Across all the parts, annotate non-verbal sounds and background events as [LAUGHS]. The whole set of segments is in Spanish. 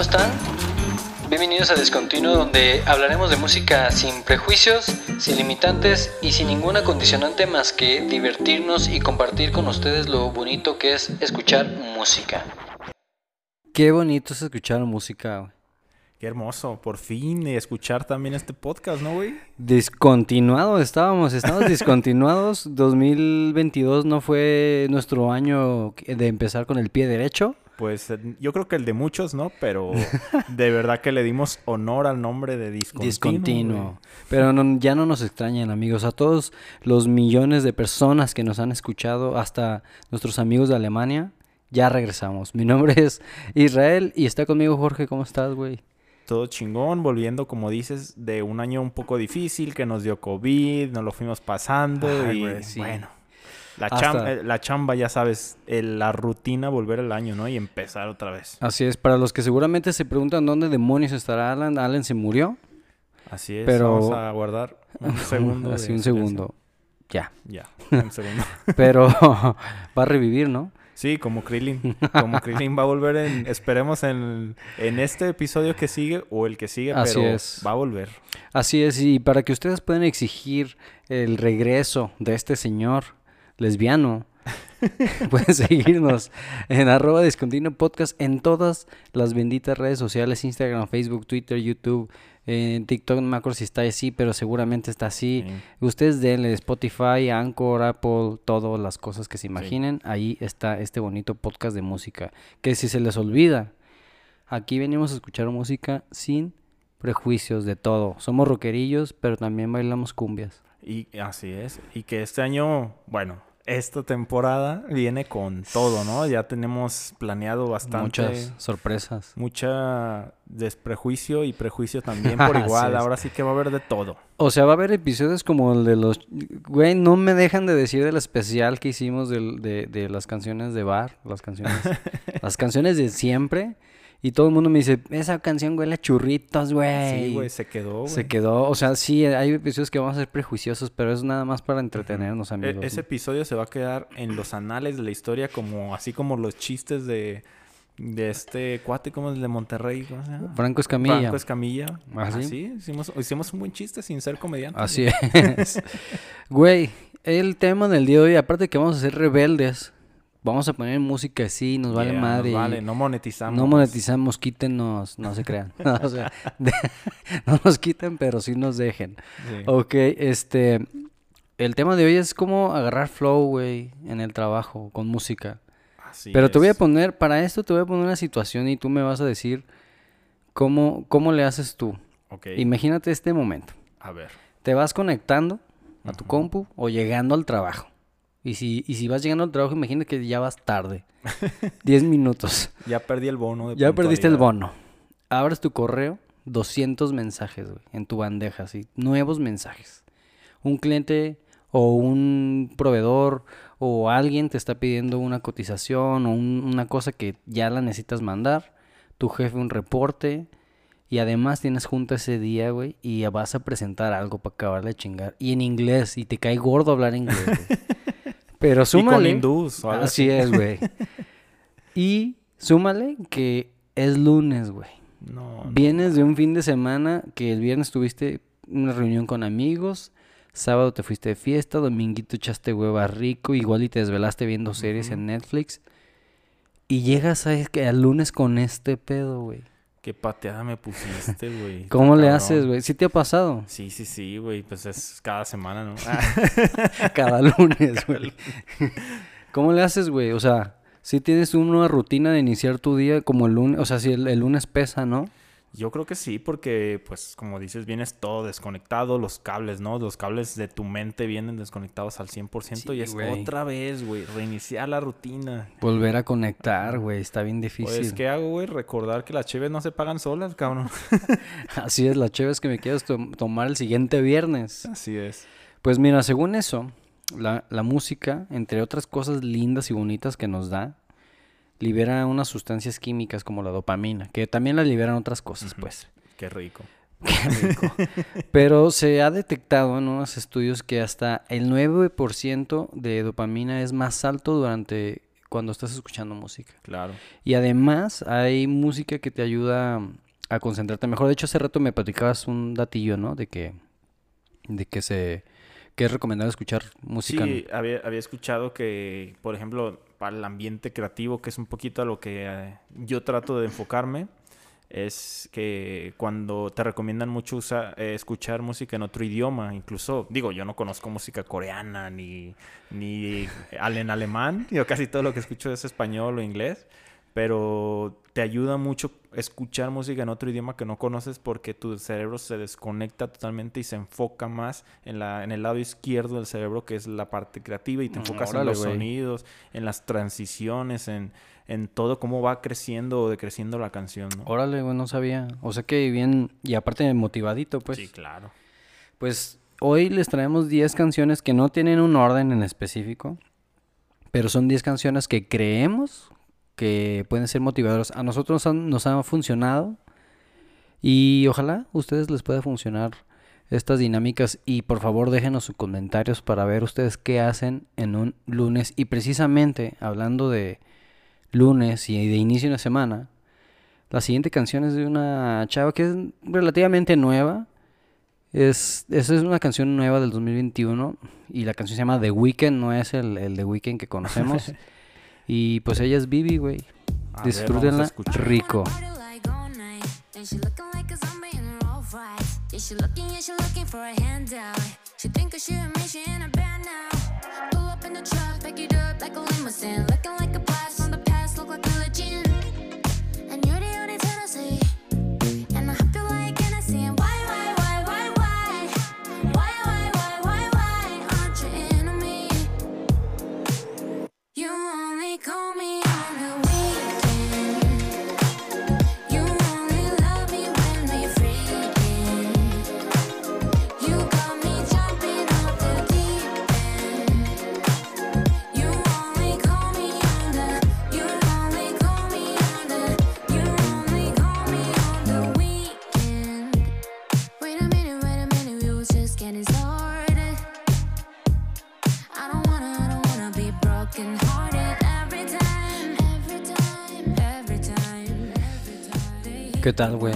¿cómo están? Bienvenidos a Descontinuo donde hablaremos de música sin prejuicios, sin limitantes y sin ninguna condicionante más que divertirnos y compartir con ustedes lo bonito que es escuchar música. Qué bonito es escuchar música, güey. Qué hermoso, por fin escuchar también este podcast, ¿no, güey? Discontinuado estábamos, estábamos [LAUGHS] discontinuados. 2022 no fue nuestro año de empezar con el pie derecho. Pues yo creo que el de muchos, ¿no? Pero [LAUGHS] de verdad que le dimos honor al nombre de Discontinuo. Discontinuo. Pero no- ya no nos extrañen, amigos. A todos los millones de personas que nos han escuchado, hasta nuestros amigos de Alemania, ya regresamos. Mi nombre es Israel y está conmigo Jorge. ¿Cómo estás, güey? Todo chingón, volviendo, como dices, de un año un poco difícil que nos dio COVID, nos lo fuimos pasando y sí. bueno. La, chamba, eh, la chamba, ya sabes, el- la rutina, volver el año, ¿no? Y empezar otra vez. Así es, para los que seguramente se preguntan dónde demonios estará Alan, Alan se murió. Así es, Pero- vamos a guardar [LAUGHS] un segundo. Así un segundo. Ya. Ya, [LAUGHS] un segundo. [LAUGHS] Pero va a revivir, ¿no? Sí, como Krillin. Como Krillin va a volver en, esperemos en, en este episodio que sigue o el que sigue, Así pero es. va a volver. Así es, y para que ustedes puedan exigir el regreso de este señor lesbiano, [LAUGHS] pueden seguirnos en arroba discontinuo podcast en todas las benditas redes sociales, Instagram, Facebook, Twitter, YouTube, en TikTok, no me acuerdo si está así, pero seguramente está así. Sí. Ustedes denle Spotify, Anchor, Apple, todas las cosas que se imaginen. Ahí está este bonito podcast de música. Que si se les olvida, aquí venimos a escuchar música sin prejuicios de todo. Somos rockerillos, pero también bailamos cumbias. Y así es. Y que este año, bueno, esta temporada viene con todo, ¿no? Ya tenemos planeado bastante. Muchas sorpresas. Mucha desprejuicio y prejuicio [LAUGHS] también por Así igual. Ahora sí que va a haber de todo. O sea, va a haber episodios como el de los... Güey, no me dejan de decir del especial que hicimos del- de, de las canciones de bar, las canciones, [LAUGHS] las canciones de siempre. Y todo el mundo me dice, esa canción huele a churritos, güey. Sí, güey, se quedó, güey. Se quedó, o sea, sí, hay episodios que vamos a ser prejuiciosos, pero es nada más para entretenernos, E- amigos. ese episodio se va a quedar en los anales de la historia como así como los chistes de, de este cuate como el de Monterrey, ¿cómo se llama? Franco Escamilla. Franco Escamilla. ¿Ah, sí? Así, hicimos, hicimos un buen chiste sin ser comediante. Así es. [LAUGHS] Güey, el tema del día de hoy, aparte de que vamos a ser rebeldes, vamos a poner música así, nos vale Yeah, madre. nos vale, no monetizamos. No monetizamos, quítenos, no se crean. [LAUGHS] o sea, de- [LAUGHS] no nos quiten, pero sí nos dejen. Sí. Ok, este. El tema de hoy es cómo agarrar flow, güey, en el trabajo, con música. Así Pero te voy a poner, para esto te voy a poner una situación y tú me vas a decir cómo, cómo le haces tú. Ok, Imagínate este momento. a ver. Te vas conectando a tu compu o llegando al trabajo. Y si, y si vas llegando al trabajo, imagínate que ya vas tarde. [LAUGHS] 10 minutos. Ya perdí el bono de Ya perdiste el bono. Abres tu correo, 200 mensajes, güey, en tu bandeja, así, nuevos mensajes. Un cliente o un proveedor o alguien te está pidiendo una cotización o un- una cosa que ya la necesitas mandar. Tu jefe un reporte. Y además tienes junta ese día, güey, y vas a presentar algo para acabar de chingar. Y en inglés, y te cae gordo hablar inglés, güey. [LAUGHS] Pero Y con súmale. hindús. Así es, güey. [LAUGHS] Y súmale que es lunes, güey. No, no. Vienes de un fin de semana que el viernes tuviste una reunión con amigos, sábado te fuiste de fiesta, dominguito echaste hueva rico, igual y te desvelaste viendo series en Netflix. Y llegas a, al lunes con este pedo, güey. Qué pateada me pusiste, güey. [LAUGHS] ¿Cómo le Cabrón. haces, güey? ¿Sí te ha pasado? Sí, sí, sí, güey. Pues es cada semana, ¿no? [LAUGHS] Cada lunes, [LAUGHS] güey. ¿Cómo le haces, güey? O sea, si tienes una rutina de iniciar tu día como el lunes, o sea, si el, el lunes pesa, ¿no? Yo creo que sí, porque, pues, como dices, vienes todo desconectado, los cables, ¿no? Los cables de tu mente vienen desconectados al 100% Sí, y es otra vez, güey, reiniciar la rutina. Volver a conectar, güey, está bien difícil. Pues, ¿qué hago, güey? Recordar que las cheves no se pagan solas, cabrón. [LAUGHS] Así es, la chévere es que me quieres tom- tomar el siguiente viernes. Así es. Pues mira, según eso, la, la música, entre otras cosas lindas y bonitas que nos da, libera unas sustancias químicas como la dopamina, que también la liberan otras cosas, pues. Qué rico. [LAUGHS] Qué rico. Pero se ha detectado en unos estudios que hasta el 9% de dopamina es más alto durante cuando estás escuchando música. Claro. Y además hay música que te ayuda a concentrarte mejor. De hecho, hace rato me platicabas un datillo, ¿no? De que, de que se, que es recomendable escuchar música. Sí, había, había escuchado que, por ejemplo, para el ambiente creativo, que es un poquito a lo que eh, yo trato de enfocarme, es que cuando te recomiendan mucho eh, escuchar música en otro idioma, incluso, digo, yo no conozco música coreana ni, ni [LAUGHS] en alemán, yo casi todo lo que escucho es español o inglés, pero te ayuda mucho escuchar música en otro idioma que no conoces porque tu cerebro se desconecta totalmente y se enfoca más en, la, en el lado izquierdo del cerebro, que es la parte creativa, y te Mm, enfocas órale, en los sonidos, en las transiciones, en, en todo cómo va creciendo o decreciendo la canción, ¿no? Órale, güey, no sabía. O sea que bien, y aparte motivadito, pues. sí, claro. Pues hoy les traemos 10 canciones que no tienen un orden en específico, pero son 10 canciones que creemos que pueden ser motivadoras. A nosotros nos han funcionado y ojalá a ustedes les pueda funcionar estas dinámicas y por favor déjenos sus comentarios para ver ustedes qué hacen en un lunes y precisamente hablando de lunes y de inicio de una semana, la siguiente canción es de una chava que es relativamente nueva. Es, esa es una canción nueva del 2021 y la canción se llama The Weeknd, no es el, el The Weeknd que conocemos. [LAUGHS] y pues ella es Bibi, güey. Disfrútenla rico. Party like all night. Then call me ¿Qué tal, güey?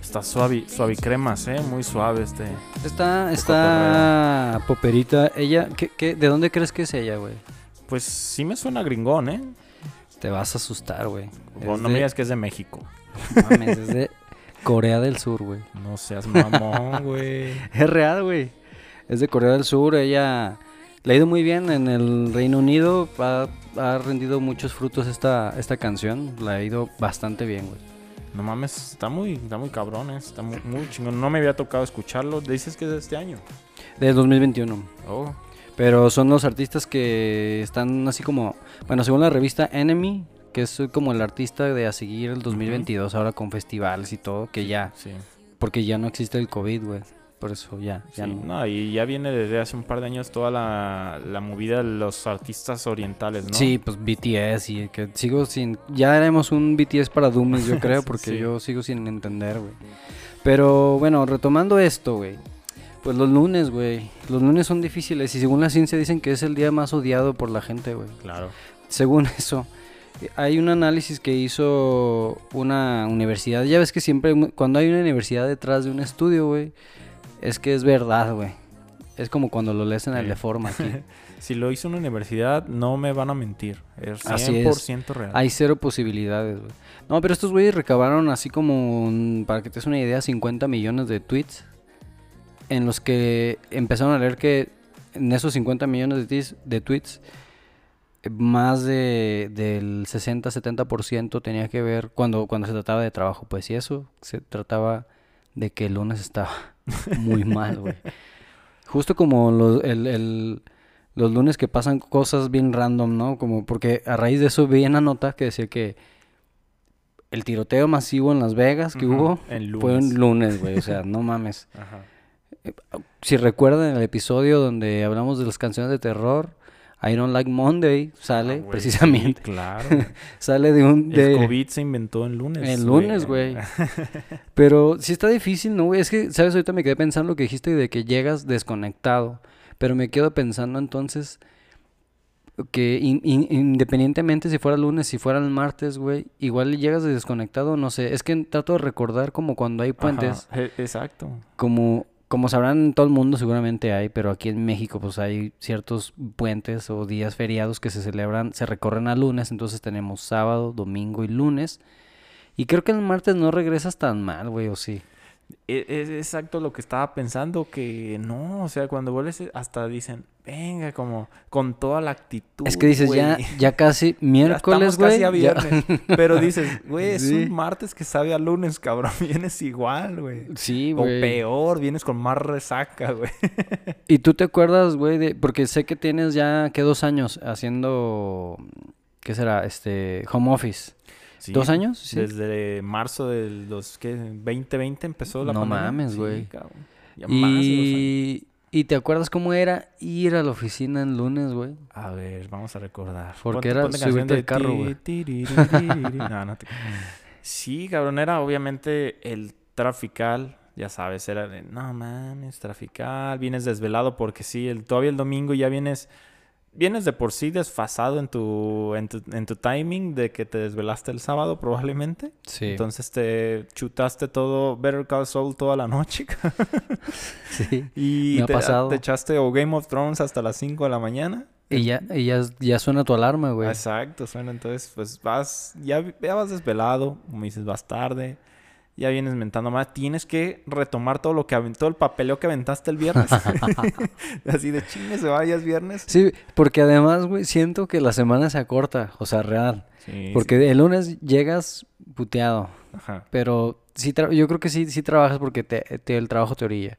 Está suave, suave cremas, ¿eh? Muy suave este. Está, está poperita. Ella, ¿qué, qué, de dónde crees que es ella, güey? Pues sí me suena gringón, ¿eh? Te vas a asustar, güey. No de- me digas que es de México. mames, es de Corea del Sur, güey. No seas mamón, [LAUGHS] güey. Es real, güey. Es de Corea del Sur. Ella le ha ido muy bien en el Reino Unido. Ha, ha rendido muchos frutos esta, esta canción. Le ha ido bastante bien, güey. No mames, está muy, está muy cabrón, ¿eh? Está muy, muy chingón. No me había tocado escucharlo. Dices que es de este año. Del 2021. Oh, Pero son los artistas que están así como. Bueno, según la revista Enemy, que es como el artista de a seguir el 2022, ahora con festivales y todo, que ya. sí. Porque ya no existe el COVID, güey. Por eso ya, ya Sí, no. no, y ya viene desde hace un par de años toda la, la movida de los artistas orientales, ¿no? Sí, pues BTS y que sigo sin... Ya haremos un BTS para Doomies, yo [LAUGHS] creo, porque Sí. yo sigo sin entender, güey. Pero bueno, retomando esto, güey. Pues los lunes, güey. Los lunes son difíciles y según la ciencia dicen que es el día más odiado por la gente, güey. Claro. Según [LAUGHS] eso, hay un análisis que hizo una universidad. Ya ves que siempre cuando hay una universidad detrás de un estudio, güey, es que es verdad, güey. Es como cuando lo lees en el Sí. de forma aquí. [LAUGHS] Si lo hizo una universidad, no me van a mentir. Es 100% Así es. real. Hay cero posibilidades, güey. No, pero estos güeyes recabaron así como, para que te des una idea, 50 millones de tweets. En los que empezaron a leer que en esos 50 millones de, tweets- de tweets, más de, del 60-70% tenía que ver cuando, cuando se trataba de trabajo. Pues y eso se trataba de que el lunes estaba [LAUGHS] muy mal, güey. Justo como los, el, el- los lunes que pasan cosas bien random, ¿no? Como porque a raíz de eso vi una nota que decía que el tiroteo masivo en Las Vegas que hubo en fue un lunes. lunes, güey. O sea, [LAUGHS] no mames. Ajá. Si recuerdan el episodio donde hablamos de las canciones de terror, I Don't Like Monday sale Ah, precisamente. sí, claro. [LAUGHS] Sale de un... De... El COVID se inventó en lunes. El lunes, güey. [LAUGHS] Pero sí está difícil, ¿no, güey? Es que, ¿sabes? Ahorita me quedé pensando lo que dijiste de que llegas desconectado. Pero me quedo pensando entonces, que in- in- independientemente si fuera el lunes, si fuera el martes, güey, igual llegas de desconectado, no sé. Es que trato de recordar como cuando hay puentes, Ajá, e- exacto. como, como sabrán en todo el mundo seguramente hay, pero aquí en México pues hay ciertos puentes o días feriados que se celebran, se recorren a lunes, entonces tenemos sábado, domingo y lunes. Y creo que el martes no regresas tan mal, güey, o sí. E- Es exacto lo que estaba pensando, que no, o sea, cuando vuelves eh, hasta dicen, venga, como con toda la actitud. Es que dices, ya, güey". ya casi [LAUGHS] Ya miércoles, güey. ya- viernes. Pero dices, güey, es Sí. un martes que sabe a lunes, cabrón. [LAUGHS] Vienes igual, güey. Sí, O güey. peor, vienes con más resaca, [LAUGHS] güey. ¿Y tú te acuerdas, güey, de... Porque sé que tienes ya, que dos años haciendo... ¿Qué será? Este... Home office. Sí, ¿Dos años? Sí. Desde marzo del dos, ¿qué? 2020 empezó la No pandemia. mames, Sí, güey. cabrón. Ya más de dos años. Y... ¿Y te acuerdas cómo era ir a la oficina en lunes, güey? A ver, vamos a recordar. Porque era subirte al carro, güey. No, no te- Sí, cabrón, era obviamente el trafical. Ya sabes, era de, no mames, trafical. Vienes desvelado porque sí, el, todavía el domingo ya vienes... Vienes de por sí desfasado en tu, en tu, en tu timing de que te desvelaste el sábado probablemente. Sí. Entonces te chutaste todo Better Call Saul toda la noche. [LAUGHS] sí. y Me ha te, pasado. te echaste o Game of Thrones hasta las 5 de la mañana. Y ya, y ya, ya suena tu alarma, güey. Exacto, suena. Entonces, pues vas, ya, ya vas desvelado, como dices, vas tarde, ya vienes mentando más. Tienes que retomar todo lo que aventó, el papeleo que aventaste el viernes. [LAUGHS] [LAUGHS] Así de chingue, se vaya, es viernes. Sí, porque además, güey, siento que la semana se acorta, o sea, real. Sí, Porque el lunes llegas puteado. Ajá. pero sí yo creo que sí, sí trabajas porque te, te- el trabajo te orilla.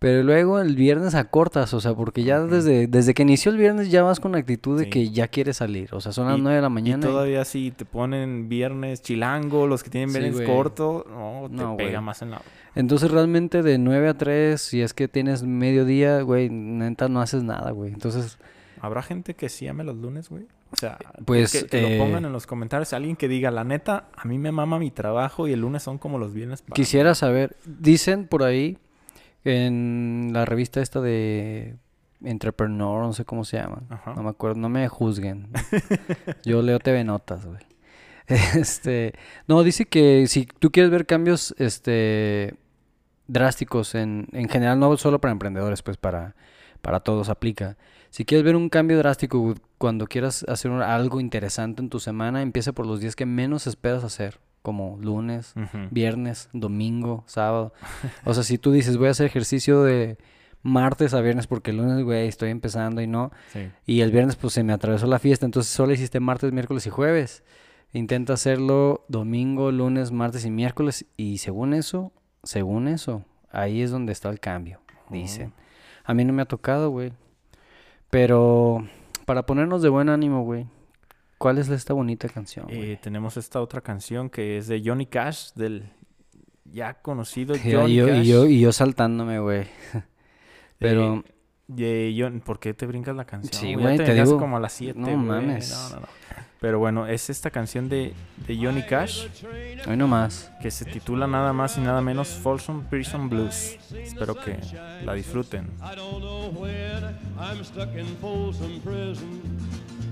Pero luego el viernes acortas, o sea, porque ya desde, desde que inició el viernes ya vas con la actitud de Sí. que ya quieres salir. O sea, son las Y- 9 de la Y mañana. y- todavía si te ponen viernes chilango, los que tienen viernes corto, no, te No, pega güey. más en la... Entonces realmente de 9 a 3, si es que tienes mediodía, güey, neta no haces nada, güey. Entonces, ¿Habrá gente que sí ame los lunes, güey? O sea, Pues, que, que eh, lo pongan en los comentarios. Alguien que diga, la neta, a mí me mama mi trabajo y el lunes son como los viernes para mí". quisiera saber, dicen por ahí en la revista esta de Entrepreneur, no sé cómo se llama. Ajá. No me acuerdo, no me juzguen. [LAUGHS] Yo leo TV Notas, güey. [LAUGHS] Este, no, dice que si tú quieres ver cambios este drásticos en, en general, no solo para emprendedores, pues para, para todos aplica. Si quieres ver un cambio drástico cuando quieras hacer algo interesante en tu semana, empieza por los días que menos esperas hacer, como lunes, viernes, domingo, sábado. O sea, si tú dices, voy a hacer ejercicio de martes a viernes porque el lunes, güey, estoy empezando y no. Sí. Y el viernes, pues se me atravesó la fiesta, entonces solo hiciste martes, miércoles y jueves. Intenta hacerlo domingo, lunes, martes y miércoles. Y según eso, según eso, ahí es donde está el cambio, dicen. A mí no me ha tocado, güey. Pero para ponernos de buen ánimo, güey, ¿cuál es esta bonita canción? Eh, tenemos esta otra canción que es de Johnny Cash, del ya conocido [LAUGHS] Y Johnny yo, Cash. y, yo, y yo saltándome, güey. [LAUGHS] Pero Eh, de John- ¿Por qué te brincas la canción? Sí, güey, te venías digo, como a las 7, no mames. No, no, no. Pero bueno, es esta canción de, de Johnny Cash hoy nomás. que se titula nada más y nada menos Folsom Prison Blues. Espero que la disfruten. I don't know when I'm stuck in Folsom Prison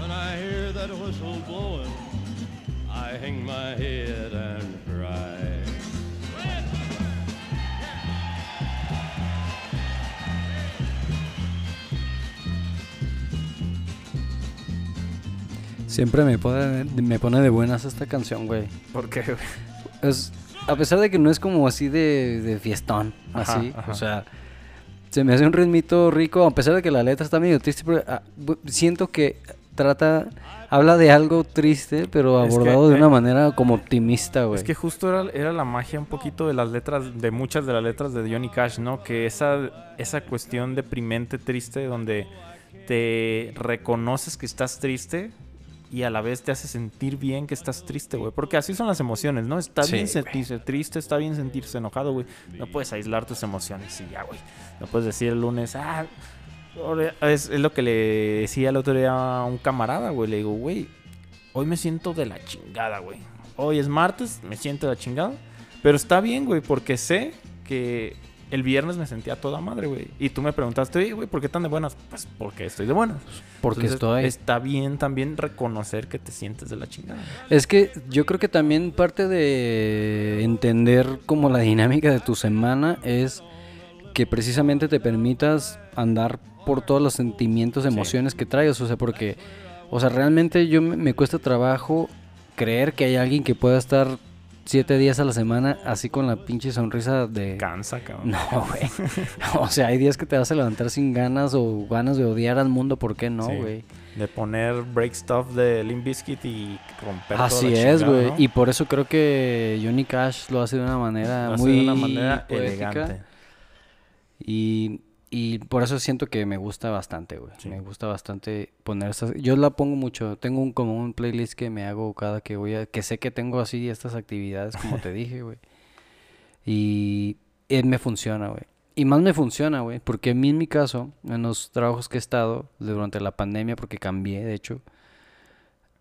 When I hear that whistle blowing, I hang my head and cry. Siempre me pone, me pone de buenas esta canción, güey. Porque Es, a pesar de que no es como así de, de fiestón, Ajá, así, ajá. o sea, se me hace un ritmito rico, a pesar de que la letra está medio triste, pero ah, siento que trata, habla de algo triste, pero Es que, abordado de eh, una manera como optimista, güey. Es que justo era, era la magia un poquito de las letras, de muchas de las letras de Johnny Cash, ¿no? Que esa, esa cuestión deprimente, triste, donde te reconoces que estás triste y a la vez te hace sentir bien que estás triste, güey. Porque así son las emociones, ¿no? Está Sí, bien sentirse triste, está bien sentirse enojado, güey. No puedes aislar tus emociones y ya, güey. No puedes decir el lunes, ah, es, es lo que le decía el otro día a un camarada, güey. Le digo, güey, hoy me siento de la chingada, güey. Hoy es martes, me siento de la chingada. Pero está bien, güey, porque sé que el viernes me sentía toda madre, güey. Y tú me preguntaste, oye, güey, ¿por qué tan de buenas? Pues porque estoy de buenas. Porque Entonces, estoy. Está bien también reconocer que te sientes de la chingada. Es que yo creo que también parte de entender como la dinámica de tu semana es que precisamente te permitas andar por todos los sentimientos, emociones que traigas, o sea, porque, o sea, realmente yo me, me cuesta trabajo creer que hay alguien que pueda estar siete días a la semana así con la pinche sonrisa de... Cansa, cabrón. No, güey. o sea, hay días que te vas a levantar sin ganas o ganas de odiar al mundo, ¿por qué no, Sí. güey? De poner break stuff de Limp Bizkit y romper toda Así la es, güey. ¿no? Y por eso creo que Johnny Cash lo hace de una manera Lo hace muy de una manera poética. elegante. Y, y por eso siento que me gusta bastante, güey. Sí. Me gusta bastante poner estas... Yo la pongo mucho. Tengo un, como un playlist que me hago cada que voy a... Que sé que tengo así estas actividades, como te [LAUGHS] dije, güey. Y él me funciona, güey. Y más me funciona, güey. Porque a mí en mi caso, en los trabajos que he estado durante la pandemia, porque cambié, de hecho,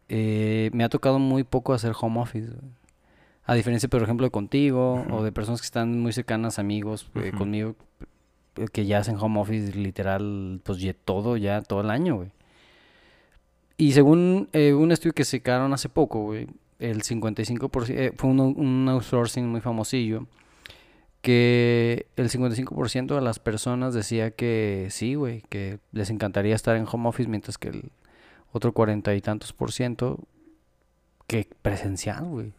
eh, me ha tocado muy poco hacer home office, güey. A diferencia, por ejemplo, de contigo o de personas que están muy cercanas, amigos eh, Ujú. conmigo, eh, que ya hacen home office literal, pues ya todo, ya todo el año, güey. Y según eh, un estudio que sacaron hace poco, güey, el 55%, eh, fue un, un outsourcing muy famosillo, que el 55% de las personas decía que sí, güey, que les encantaría estar en home office, mientras que el otro cuarenta y tantos por ciento que presencial, güey.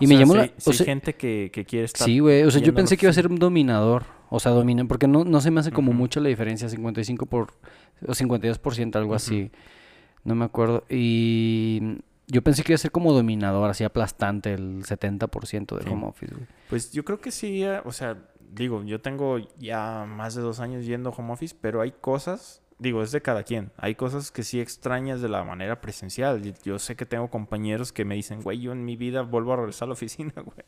Y O me sea, llamó la... o sea, gente que, que quiere estar... Sí, güey. O sea, yo pensé que iba a ser un dominador. O sea, domina, porque no, no se me hace como mucho la diferencia, 55 por, o 52%, algo Ujú. así. No me acuerdo. Y yo pensé que iba a ser como dominador, así aplastante, el 70% del Sí. home office, güey. Pues yo creo que sí, eh, o sea, digo, yo tengo ya más de dos años yendo home office, pero hay cosas, digo, es de cada quien. Hay cosas que sí extrañas de la manera presencial. Yo sé que tengo compañeros que me dicen, güey, yo en mi vida vuelvo a regresar a la oficina, [LAUGHS] güey.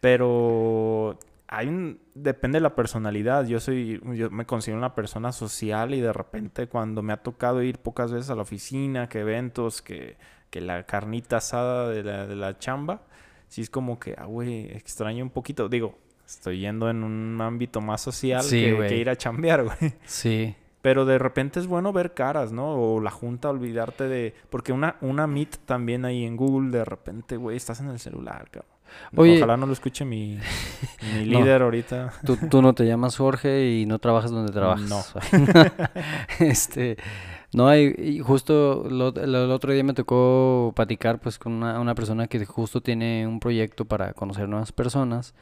Pero hay un, depende de la personalidad. Yo soy, yo me considero una persona social y de repente cuando me ha tocado ir pocas veces a la oficina, que eventos, que, que la carnita asada de la, de la chamba, sí es como que, ah, güey, extraño un poquito. Digo, estoy yendo en un ámbito más social Sí, que, que ir a chambear, [LAUGHS] güey. Sí. Pero de repente es bueno ver caras, ¿no? O la junta, olvidarte de... Porque una, una Meet también ahí en Google, de repente, güey, estás en el celular, cabrón. Oye- Ojalá no lo escuche mi, [LAUGHS] mi No. líder ahorita. Tú, tú no te llamas Jorge y no trabajas donde trabajas. No. [LAUGHS] [LAUGHS] este, no hay, y justo lo- lo- el otro día me tocó platicar pues con una, una persona que justo tiene un proyecto para conocer nuevas personas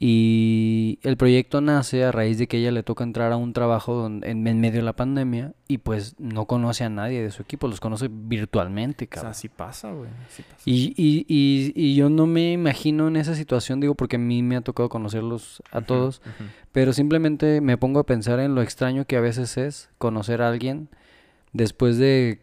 y el proyecto nace a raíz de que ella le toca entrar a un trabajo donde, en, en medio de la pandemia y pues no conoce a nadie de su equipo, los conoce virtualmente, O cabrón. sea, sí pasa, güey. pasa. Y, y, y, y yo no me imagino en esa situación, digo, porque a mí me ha tocado conocerlos a todos, pero simplemente me pongo a pensar en lo extraño que a veces es conocer a alguien después de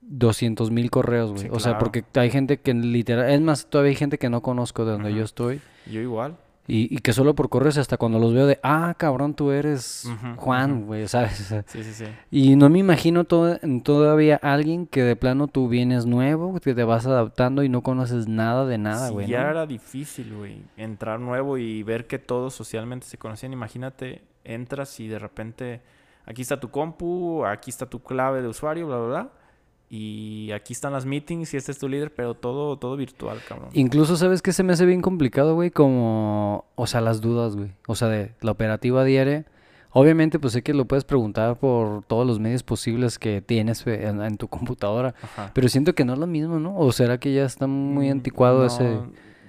200 mil correos, güey. Sí, O sea, porque hay gente que literal, es más, todavía hay gente que no conozco de donde yo estoy Yo igual. Y, y que solo por correos hasta cuando los veo de, ah, cabrón, tú eres Juan, güey, ¿sabes? [LAUGHS] Sí, sí, sí. y no me imagino to- todavía alguien que de plano tú vienes nuevo, que te vas adaptando y no conoces nada de nada, güey. ya ¿no? era difícil, güey, entrar nuevo y ver que todos socialmente se conocían. Imagínate, entras y de repente aquí está tu compu, aquí está tu clave de usuario, bla, bla, bla. Y aquí están las meetings y este es tu líder, pero todo, todo virtual, cabrón. Incluso, ¿sabes qué se me hace bien complicado, güey? Como, o sea, las dudas, güey. O sea, de la operativa diaria. Obviamente, pues sé que lo puedes preguntar por todos los medios posibles que tienes eh, en, en tu computadora. Ajá. Pero siento que no es lo mismo, ¿no? ¿O será que ya está muy Mm, anticuado no, ese...?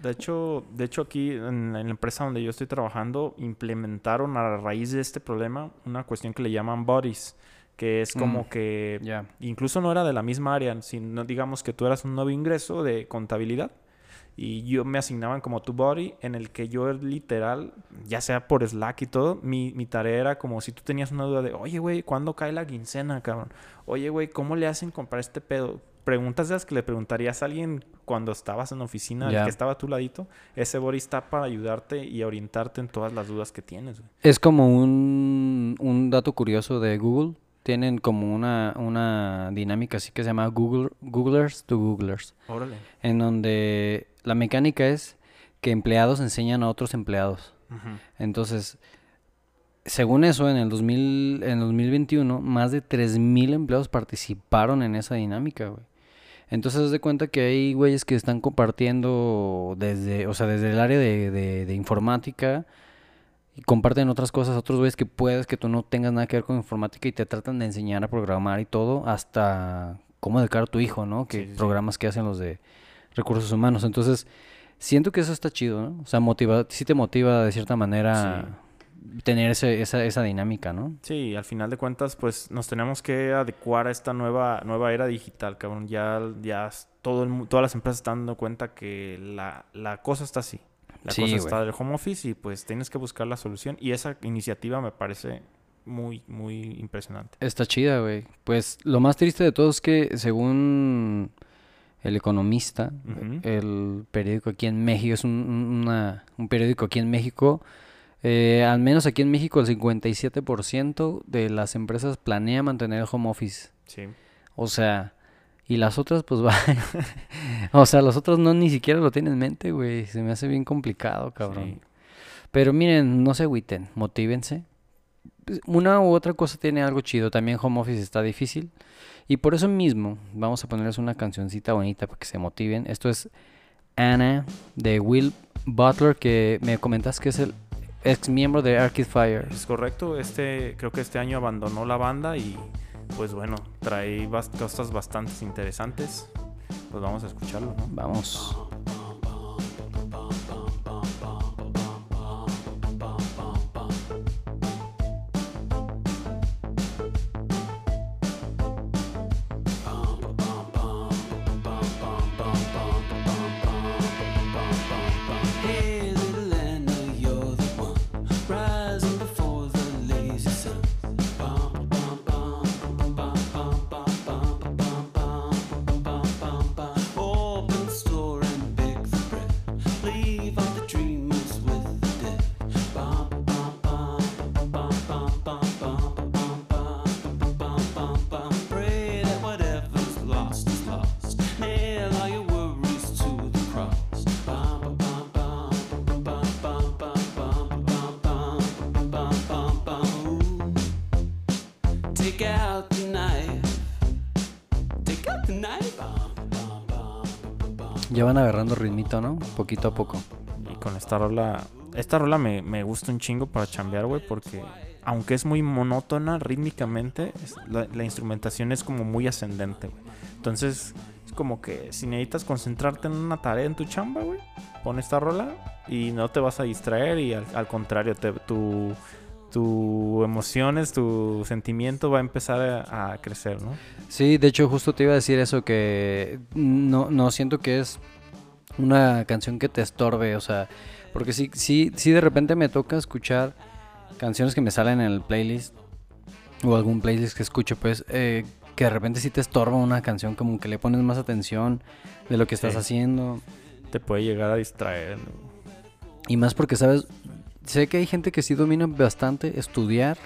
De hecho, de hecho aquí en la en la empresa donde yo estoy trabajando implementaron a raíz de este problema una cuestión que le llaman bodies, que es como Mm, que Ya. incluso no era de la misma área, sino digamos que tú eras un nuevo ingreso de contabilidad. Y yo me asignaban como tu body, en el que yo literal, ya sea por Slack y todo, mi, mi tarea era como si tú tenías una duda de, oye, güey, ¿cuándo cae la quincena, cabrón? Oye, güey, ¿cómo le hacen comprar este pedo? Preguntas de las que le preguntarías a alguien cuando estabas en la oficina, el que estaba a tu ladito. Ese body está para ayudarte y orientarte en todas las dudas que tienes. Es como un, un dato curioso de Google. Tienen como una, una dinámica así que se llama Google, Googlers to Googlers. Órale. En donde la mecánica es que empleados enseñan a otros empleados. Entonces, según eso, en el 2000, en 2021, más de 3.000 empleados participaron en esa dinámica, güey. Entonces, haz de cuenta que hay güeyes que están compartiendo desde, o sea, desde el área de, de- de informática y comparten otras cosas, otros güeyes que puedes que tú no tengas nada que ver con informática y te tratan de enseñar a programar y todo, hasta cómo educar a tu hijo, ¿no? Que Sí, sí, sí. programas que hacen los de recursos humanos. Entonces, siento que eso está chido, ¿no? O sea, motiva, sí te motiva de cierta manera tener ese- esa, esa dinámica, ¿no? Sí, al final de cuentas, pues nos tenemos que adecuar a esta nueva, nueva era digital, cabrón. Ya, ya todo el todas las empresas están dando cuenta que la, la cosa está así. La Sí, cosa güey. está del home office y pues tienes que buscar la solución. Y esa iniciativa me parece muy, muy impresionante. Está chida, güey. Pues lo más triste de todo es que según El Economista, el periódico aquí en México, es un, un- una- un periódico aquí en México, eh, al menos aquí en México el 57% de las empresas planea mantener el home office. Sí. O sea, y las otras pues [LAUGHS] va. o sea, los otros no ni siquiera lo tienen en mente, güey. Se me hace bien complicado, cabrón. Sí. Pero miren, no se agüiten, motívense. Una u otra cosa tiene algo chido. También home office está difícil. Y por eso mismo vamos a ponerles una cancioncita bonita para que se motiven. Esto es Anna de Will Butler, que me comentas que es el ex miembro de Arcade Fire. Es correcto. Este, creo que este año abandonó la banda y pues bueno, trae cosas bastante interesantes. Pues vamos a escucharlo, ¿no? Vamos. Van agarrando ritmito, ¿no? Poquito a poco. Y con esta rola, esta rola me, me gusta un chingo para chambear, güey, porque aunque es muy monótona rítmicamente, la, la instrumentación es como muy ascendente, güey. Entonces, es como que si necesitas concentrarte en una tarea en tu chamba, güey, pon esta rola y no te vas a distraer y al, al contrario, te, tu, tu emociones, tu sentimiento va a empezar a, a crecer, ¿no? Sí, de hecho justo te iba a decir eso que no, no siento que es una canción que te estorbe, o sea, porque sí, sí, sí de repente me toca escuchar canciones que me salen en el playlist o algún playlist que escucho, pues eh, que de repente sí te estorba una canción, como que le pones más atención de lo que estás Sí. haciendo Te puede llegar a distraer. ¿no? y más porque sabes, sé que hay gente que sí domina bastante estudiar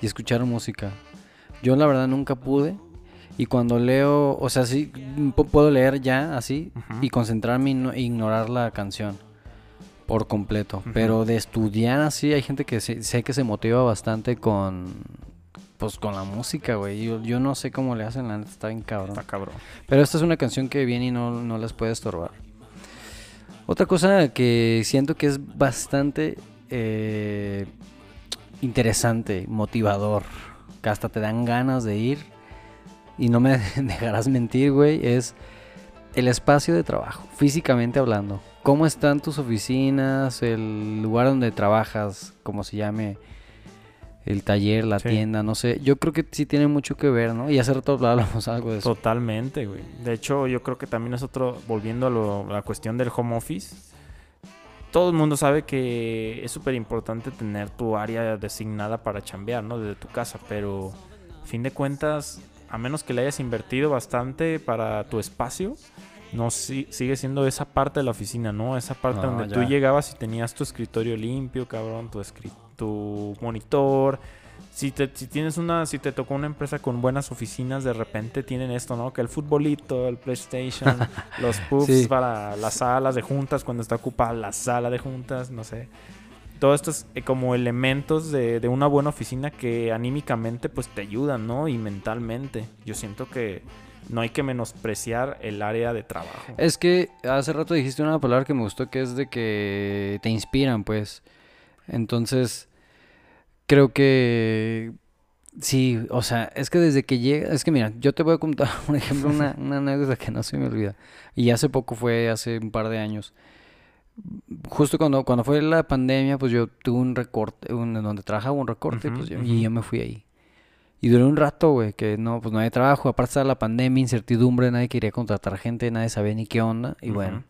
y escuchar música. Yo la verdad nunca pude. Y cuando leo, o sea, sí pu- puedo leer ya así y concentrarme y no- e ignorar la canción por completo. Pero de estudiar así, hay gente que sé que se motiva bastante con, pues con la música, güey. Yo, yo no sé cómo le hacen, la neta está bien cabrón. Está cabrón. Pero esta es una canción que viene y no, no les puede estorbar. Otra cosa que siento que es bastante eh, interesante, motivador, que hasta te dan ganas de ir y no me [LAUGHS] dejarás mentir, güey, es el espacio de trabajo, físicamente hablando. ¿Cómo están tus oficinas, el lugar donde trabajas, como se llame? el taller, la Sí. tienda, no sé. Yo creo que sí tiene mucho que ver, ¿no? Y hace rato hablábamos [LAUGHS] algo de eso. Totalmente, güey. De hecho, yo creo que también es otro, volviendo a, lo- la cuestión del home office, todo el mundo sabe que es súper importante tener tu área designada para chambear, ¿no? Desde tu casa, pero a fin de cuentas, a menos que le hayas invertido bastante para tu espacio, no si- sigue siendo esa parte de la oficina, ¿no? Esa parte No, donde ya. tú llegabas y tenías tu escritorio limpio, cabrón, tu, escri- tu monitor. Si, te, si tienes una, si te tocó una empresa con buenas oficinas, de repente tienen esto, ¿no? Que el futbolito, el PlayStation, [LAUGHS] los pubs Sí. para las salas de juntas, cuando está ocupada la sala de juntas, no sé. Todos estos eh, como elementos de, de una buena oficina que anímicamente pues te ayudan, ¿no? Y mentalmente. Yo siento que no hay que menospreciar el área de trabajo. Es que hace rato dijiste una palabra que me gustó que es de que te inspiran, pues. Entonces, creo que sí, o sea, es que desde que llega, es que mira, yo te voy a contar, [LAUGHS] por ejemplo, una, una anécdota que no se me olvida. Y hace poco fue, hace un par de años. Justo cuando, cuando fue la pandemia, pues yo tuve un recorte, un, donde trabajaba un recorte, Ujú, pues yo- ujú. y yo me fui ahí. Y duró un rato, güey, que no, pues no había trabajo, aparte estaba la pandemia, incertidumbre, nadie quería contratar gente, nadie sabía ni qué onda, y bueno, Ujú.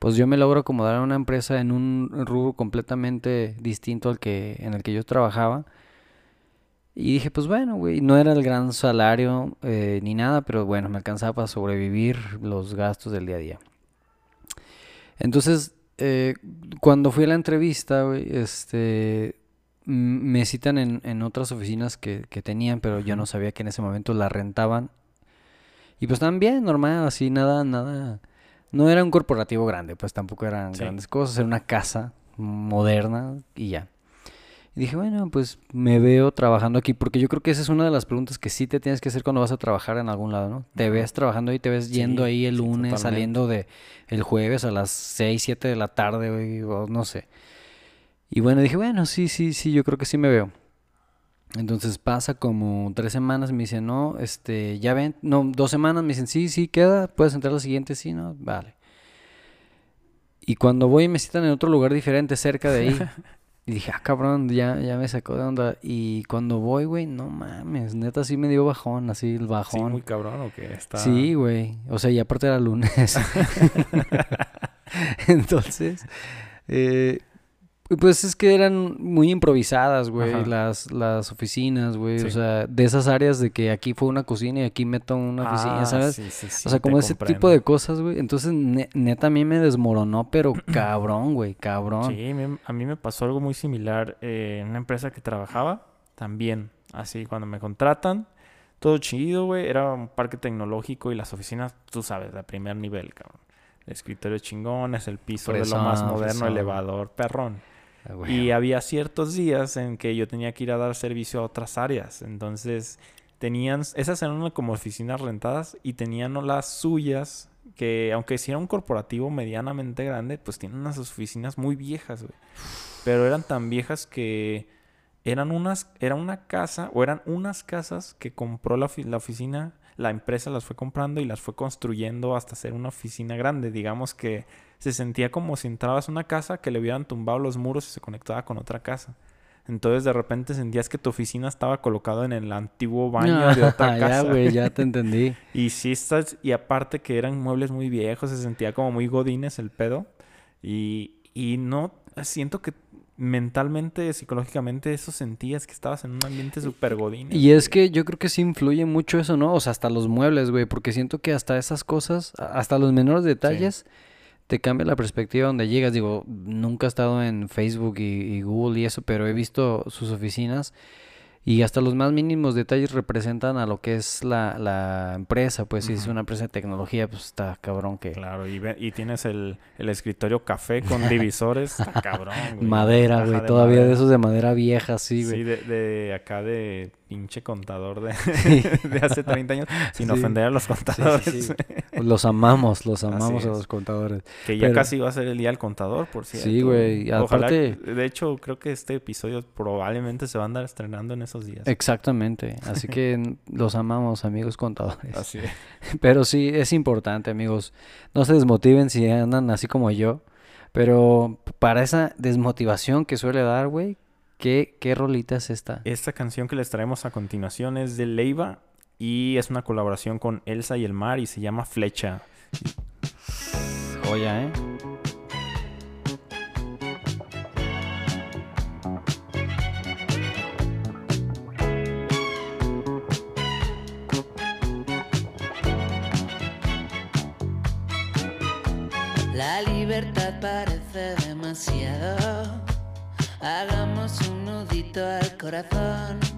pues yo me logro acomodar a una empresa en un rubro completamente distinto al que, en el que yo trabajaba. Y dije, pues bueno, güey, no era el gran salario eh, ni nada, pero bueno, me alcanzaba para sobrevivir los gastos del día a día. Entonces, eh, cuando fui a la entrevista, güey, este, me citan en, en otras oficinas que, que tenían, pero yo no sabía que en ese momento la rentaban. Y pues también, normal, así, nada, nada. No era un corporativo grande, pues tampoco eran Sí. grandes cosas, era una casa moderna y ya. Y dije, bueno, pues me veo trabajando aquí, porque yo creo que esa es una de las preguntas que sí te tienes que hacer cuando vas a trabajar en algún lado, ¿no? Te ves trabajando ahí, te ves yendo Sí, ahí el sí, lunes, totalmente. saliendo de el jueves a las 6, 7 de la tarde, o no sé. Y bueno, dije, bueno, sí, sí, sí, yo creo que sí me veo. Entonces pasa como tres semanas, me dicen, no, este, ya ven, no, dos semanas, me dicen, sí, sí, queda, puedes entrar la siguiente, sí, no, vale. Y cuando voy me citan en otro lugar diferente, cerca de ahí. [LAUGHS] Y dije, ah, cabrón, ya, ya me sacó de onda. Y cuando voy, güey, no mames, neta sí me dio bajón, así el Sí, bajón. muy cabrón o que está. Sí, güey. O sea, y aparte era lunes. [LAUGHS] [LAUGHS] Entonces, eh, pues es que eran muy improvisadas, güey, las, las oficinas, güey. O sea, de esas áreas de que aquí fue una cocina y aquí meto una oficina, Ah, ¿sabes? sí, sí, sí, o sea, como ese tipo de cosas, güey. Entonces, ne- neta, a mí me desmoronó, pero [CLEARS THROAT] cabrón, güey, cabrón. Sí, a mí me pasó algo muy similar eh, en una empresa que trabajaba. También, así, cuando me contratan, todo chido, güey. Era un parque tecnológico y las oficinas, tú sabes, de primer nivel, cabrón. El escritorio chingón, es el piso de lo más moderno, fresón. elevador, perrón. Ah. Y había ciertos días en que yo tenía que ir a dar servicio a otras áreas. Entonces, tenían, esas eran como oficinas rentadas y tenían las suyas, que aunque sí era un corporativo medianamente grande, pues tienen unas oficinas muy viejas, güey. Pero eran tan viejas que eran unas, era una casa, o eran unas casas que compró la, la oficina, la empresa las fue comprando y las fue construyendo hasta ser una oficina grande. Digamos que se sentía como si entrabas a una casa que le hubieran tumbado los muros y se conectaba con otra casa. Entonces de repente sentías que tu oficina estaba colocada en el antiguo baño de otra [LAUGHS] ya, casa. güey, ya te [LAUGHS] entendí. Y sí estás, y aparte que eran muebles muy viejos, se sentía como muy godines el pedo. Y, y no, siento que mentalmente, psicológicamente, eso sentías que estabas en un ambiente súper godines. Y es güey. que yo creo que sí influye mucho eso, ¿no? O sea, hasta los muebles, güey, porque siento que hasta esas cosas, hasta los menores detalles, te cambia la perspectiva donde llegas. Digo, nunca he estado en Facebook y, y Google y eso, pero he visto sus oficinas y hasta los más mínimos detalles representan a lo que es la, la empresa. Pues si es una empresa de tecnología, pues está cabrón que... Claro, y, ve- y tienes el, el escritorio café con [LAUGHS] divisores, está cabrón, güey. Madera, güey, todavía de esos de madera vieja, sí, güey. Sí, de, de acá de pinche contador de, Sí. [LAUGHS] de hace 30 años, sin Sí. ofender a los contadores. sí. Los amamos, los amamos a los contadores. Que ya Pero- casi va a ser el día del contador, por cierto. Sí, güey, aparte- de hecho, creo que este episodio probablemente se va a andar estrenando en esos días. Exactamente, así que [LAUGHS] los amamos, amigos contadores. Así es. [LAUGHS] Pero sí, es importante, amigos. No se desmotiven si andan así como yo. Pero para esa desmotivación que suele dar, güey, ¿Qué, qué rolita es esta? Esta canción que les traemos a continuación es de Leiva y es una colaboración con Elsa y el Mar y se llama Flecha. Joya, ¿eh? La libertad parece demasiado. Hagamos un nudito al corazón.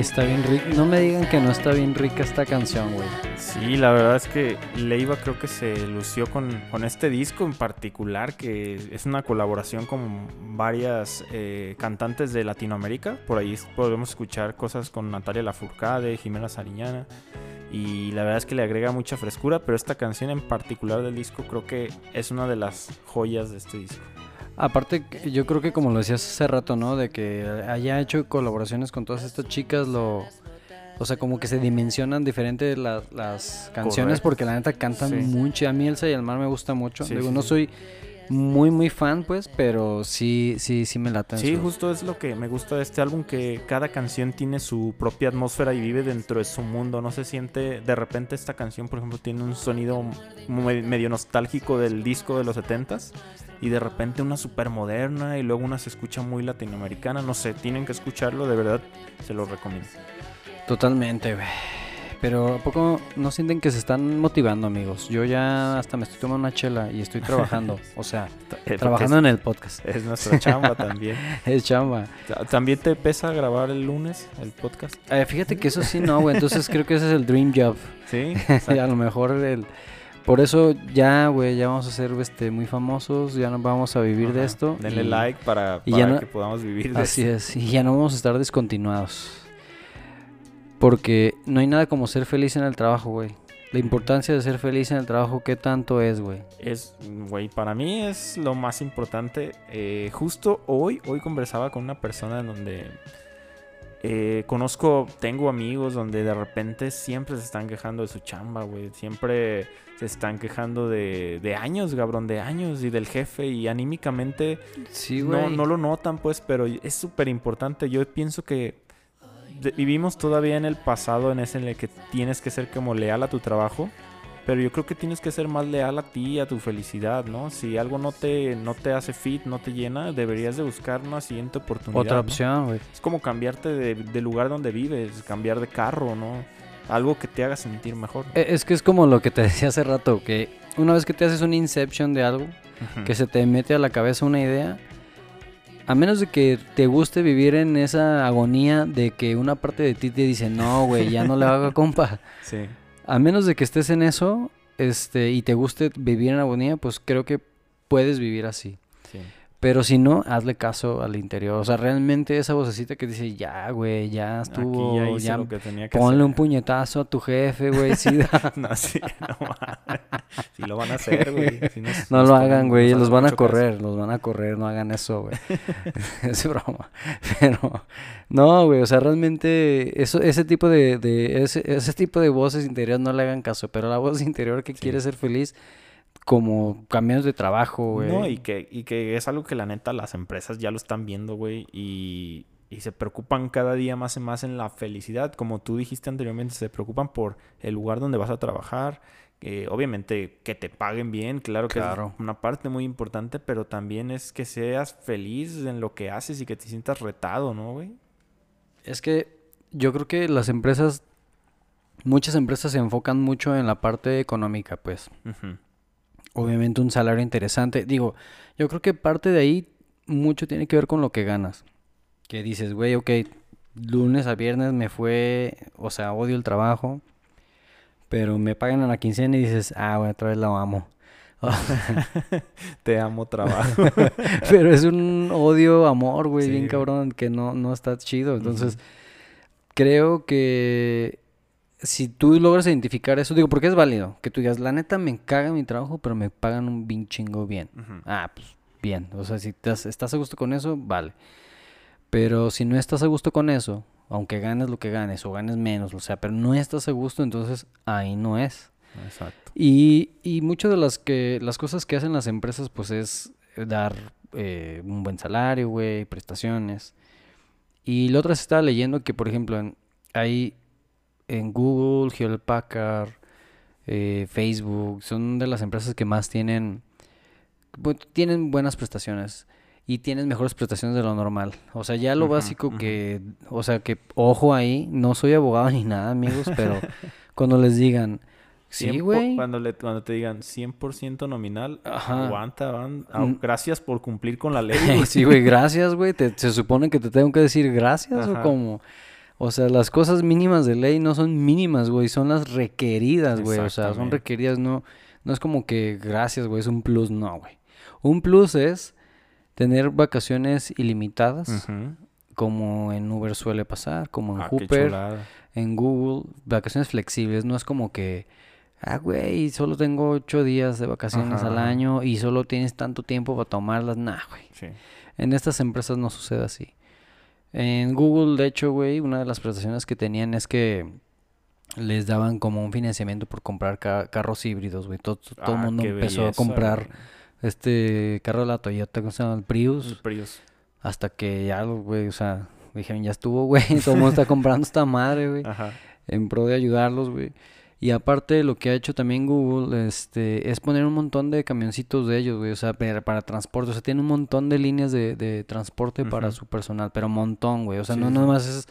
Está bien rica. No me digan que no está bien rica esta canción, güey. Sí, la verdad es que Leiva creo que se lució con, con este disco en particular, que es una colaboración con varias eh, cantantes de Latinoamérica. Por ahí podemos escuchar cosas con Natalia Lafourcade, Jimena Sariñana. Y la verdad es que le agrega mucha frescura, pero esta canción en particular del disco creo que es una de las joyas de este disco. Aparte, yo creo que como lo decías hace rato, ¿no? De que haya hecho colaboraciones con todas estas chicas, lo... O sea, como que se dimensionan diferente la- las canciones Correcto. porque la neta cantan Sí. mucho. A mí Elsa y el mar me gusta mucho. Sí, Digo, sí, no soy muy, muy fan, pues, pero sí, sí, sí me. Sí, justo es lo que me gusta de este álbum, que cada canción tiene su propia atmósfera y vive dentro de su mundo. No se siente, de repente esta canción, por ejemplo, tiene un sonido me- medio nostálgico del disco de los 70s y de repente una super moderna y luego una se escucha muy latinoamericana. No sé, tienen que escucharlo, de verdad, se lo recomiendo. Totalmente, güey. Pero ¿a poco no sienten que se están motivando, amigos? Yo ya hasta me estoy tomando una chela y estoy trabajando. o sea, [LAUGHS] Eh, trabajando en el podcast. Es, es nuestra chamba también. [LAUGHS] Es chamba. Ta- ¿También te pesa grabar el lunes el podcast? Eh, fíjate que eso sí no, güey. Entonces creo que ese es el dream job. [LAUGHS] Sí. a lo mejor el... Por eso ya, güey, ya vamos a ser este, muy famosos, ya no vamos a vivir de esto. Denle y- like para, y no- que podamos vivir de Así esto. es, y ya no vamos a estar descontinuados. Porque no hay nada como ser feliz en el trabajo, güey. La importancia de ser feliz en el trabajo, ¿qué tanto es, güey? Es, güey, para mí es lo más importante. Eh, justo hoy, hoy conversaba con una persona en donde eh, conozco, tengo amigos donde de repente siempre se están quejando de su chamba, güey. Siempre se están quejando de, de años, cabrón, de años y del jefe y anímicamente Sí, no, no lo notan, pues, pero es súper importante. Yo pienso que vivimos todavía en el pasado, en ese en el que tienes que ser como leal a tu trabajo. Pero yo creo que tienes que ser más leal a ti, a tu felicidad, ¿no? Si algo no te, no te hace fit, no te llena, deberías de buscar una siguiente oportunidad. Otra ¿no? opción, güey. Es como cambiarte de, de lugar donde vives, cambiar de carro, ¿no? Algo que te haga sentir mejor. ¿no? E- Es que es como lo que te decía hace rato, que una vez que te haces un inception de algo, Ujú. que se te mete a la cabeza una idea, a menos de que te guste vivir en esa agonía de que una parte de ti te dice, no, güey, ya no le haga compa. [LAUGHS] Sí. A menos de que estés en eso este, y te guste vivir en agonía, pues creo que puedes vivir así. Pero si no, hazle caso al interior. O sea, realmente esa vocecita que dice, ya, güey, ya estuvo, Aquí ya lo que tenía que ponle hacer. un puñetazo a tu jefe, [LAUGHS] güey. sí, [LAUGHS] No, sí, no. [LAUGHS] Sí lo van a hacer, güey. Si no lo hagan, güey, los van a mucho caso. correr, los van a correr, no hagan eso, güey. es broma. Pero, no, güey, o sea, realmente eso, ese tipo de, de- ese, ese tipo de voces interiores no le hagan caso, pero la voz interior que quiere ser feliz, como cambios de trabajo, güey. No, y que, y que es algo que la neta las empresas ya lo están viendo, güey, y, y se preocupan cada día más y más en la felicidad. Como tú dijiste anteriormente, se preocupan por el lugar donde vas a trabajar. eh, obviamente que te paguen bien, claro que Claro. es una parte muy importante, pero también es que seas feliz en lo que haces y que te sientas retado, ¿no, güey? Es que yo creo que las empresas, muchas empresas se enfocan mucho en la parte económica, pues. Ujú. Obviamente un salario interesante. Digo, yo creo que parte de ahí mucho tiene que ver con lo que ganas. Que dices, güey, ok, lunes a viernes me fue, o sea, odio el trabajo, pero me pagan a la quincena y dices, ah, otra vez la amo. [LAUGHS] [LAUGHS] Te amo trabajo. [LAUGHS] Pero es un odio, amor, güey, Sí, bien güey. cabrón, que no, no está chido. Entonces, creo que si tú logras identificar eso, digo, porque es válido, que tú digas, la neta me caga mi trabajo, pero me pagan un bien chingo bien. Ah, pues bien. O sea, si estás, estás a gusto con eso, vale. Pero si no estás a gusto con eso, aunque ganes lo que ganes o ganes menos, o sea, pero no estás a gusto, entonces ahí no es. Exacto. Y, y muchas de las que las cosas que hacen las empresas, pues es dar eh, un buen salario, güey, prestaciones. Y la otra se estaba leyendo que, por ejemplo, en, hay en Google, Hewlett Packard, eh, Facebook, son de las empresas que más tienen, tienen buenas prestaciones y tienen mejores prestaciones de lo normal. O sea, ya lo básico que, o sea, que ojo ahí, no soy abogado ni nada, amigos, pero [LAUGHS] cuando les digan, sí, 100 po- güey, Cuando, le, cuando te digan 100% nominal, Ajá. aguanta, van- ah, Mm. gracias por cumplir con la ley. [LAUGHS] sí, güey, gracias, [LAUGHS] güey, se supone que te tengo que decir gracias o Ajá. O sea, las cosas mínimas de ley no son mínimas, güey, son las requeridas, güey, o sea, son requeridas, no, no es como que gracias, güey, es un plus, no, güey. Un plus es tener vacaciones ilimitadas, como en Uber suele pasar, como en Ah, Hooper, en Google, vacaciones flexibles, no es como que, ah, güey, solo tengo ocho días de vacaciones Ajá, al año y solo tienes tanto tiempo para tomarlas, nah, güey. Sí. En estas empresas no sucede así. En Google, de hecho, güey, una de las prestaciones que tenían es que les daban como un financiamiento por comprar ca- carros híbridos, güey. Todo, todo el Ah, mundo empezó a comprar güey. este carro de la Toyota, ¿cómo se llama? El Prius. El Prius. Hasta que ya, güey, o sea, dijeron, ya estuvo, güey. [LAUGHS] Todo el mundo está comprando esta madre, güey Ajá. en pro de ayudarlos, güey. Y aparte lo que ha hecho también Google, este, es poner un montón de camioncitos de ellos, güey, o sea, para, para transporte, o sea, tiene un montón de líneas de, de transporte para su personal, pero montón, güey, o sea, Sí, no sí, nada sí. más es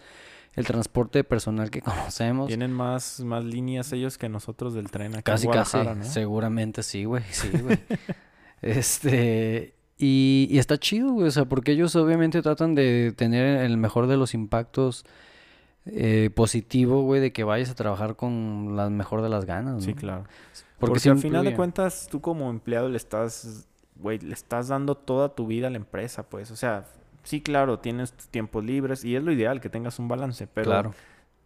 el transporte personal que [LAUGHS] conocemos. Tienen más, más líneas ellos que nosotros del tren aquí Casi, en casi, ¿no? seguramente sí, güey, [LAUGHS] sí, güey. este, y, y está chido, güey, o sea, porque ellos obviamente tratan de tener el mejor de los impactos eh, positivo, güey, de que vayas a trabajar con la mejor de las ganas, Sí, ¿no? claro. Porque, Porque, sí al final de cuentas, tú como empleado le estás, güey, le estás dando toda tu vida a la empresa, pues. O sea, sí, claro, tienes tus tiempos libres y es lo ideal que tengas un balance, pero Claro.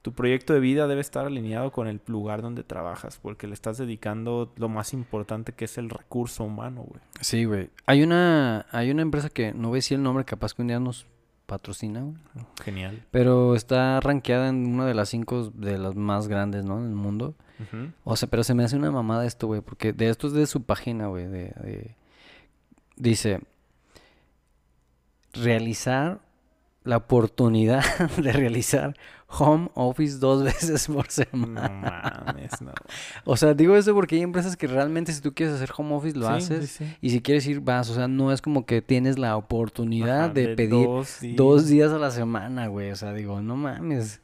tu proyecto de vida debe estar alineado con el lugar donde trabajas, porque le estás dedicando lo más importante que es el recurso humano, güey. Sí, güey. Hay una, hay una empresa que no voy a decir el nombre, capaz que un día nos patrocina, güey. Genial. Pero está rankeada en una de las cinco de las más grandes, ¿no? En el mundo. O sea, pero se me hace una mamada esto, güey, porque de esto es de su página, güey, de, de- Dice, realizar la oportunidad [LAUGHS] de realizar home office dos [LAUGHS] veces por No semana. mames, no. O sea, digo eso porque hay empresas que realmente si tú quieres hacer home office lo Sí, haces sí, sí. y si quieres ir vas, o sea, no es como que tienes la oportunidad Ajá, de, pedir dos dos días. a la semana, güey. O sea, digo, no mames.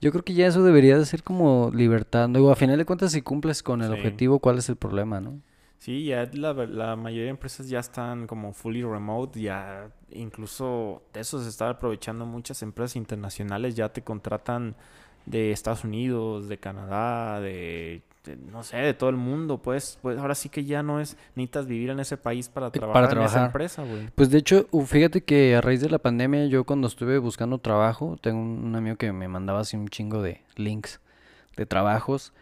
Yo creo que ya eso debería de ser como libertad. Digo, a final de cuentas, si cumples con el objetivo, ¿cuál es el problema, no? Sí, ya la, la mayoría de empresas ya están como fully remote, ya incluso de eso se está aprovechando muchas empresas internacionales, ya te contratan de Estados Unidos, de Canadá, de, de, no sé, de todo el mundo, pues, pues ahora sí que ya no es, necesitas vivir en ese país para Eh, para trabajar en esa trabajar. empresa, güey. Pues de hecho, fíjate que a raíz de la pandemia, yo cuando estuve buscando trabajo, tengo un, un amigo que me mandaba así un chingo de links de trabajos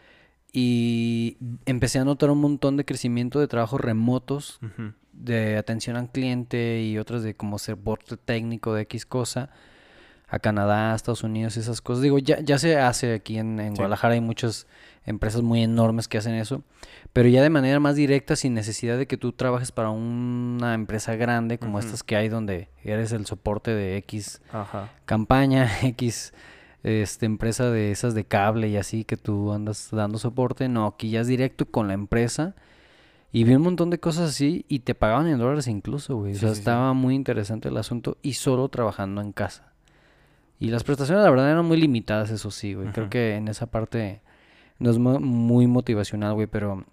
y empecé a notar un montón de crecimiento de trabajos remotos de atención al cliente y otras de como soporte técnico de X cosa a Canadá, a Estados Unidos, esas cosas. Digo, ya, ya se hace aquí en, en Sí. Guadalajara, hay muchas empresas muy enormes que hacen eso, pero ya de manera más directa, sin necesidad de que tú trabajes para una empresa grande como estas que hay donde eres el soporte de X Ajá. campaña, [LAUGHS] X este, empresa de esas de cable y así que tú andas dando soporte. No, aquí ya es directo con la empresa. Y vi un montón de cosas así y te pagaban en dólares incluso, güey. Sí, o sea, sí, sí. estaba muy interesante el asunto y solo trabajando en casa. Y las prestaciones, la verdad, eran muy limitadas, eso sí, güey. Creo que en esa parte no es mu- muy motivacional, güey, pero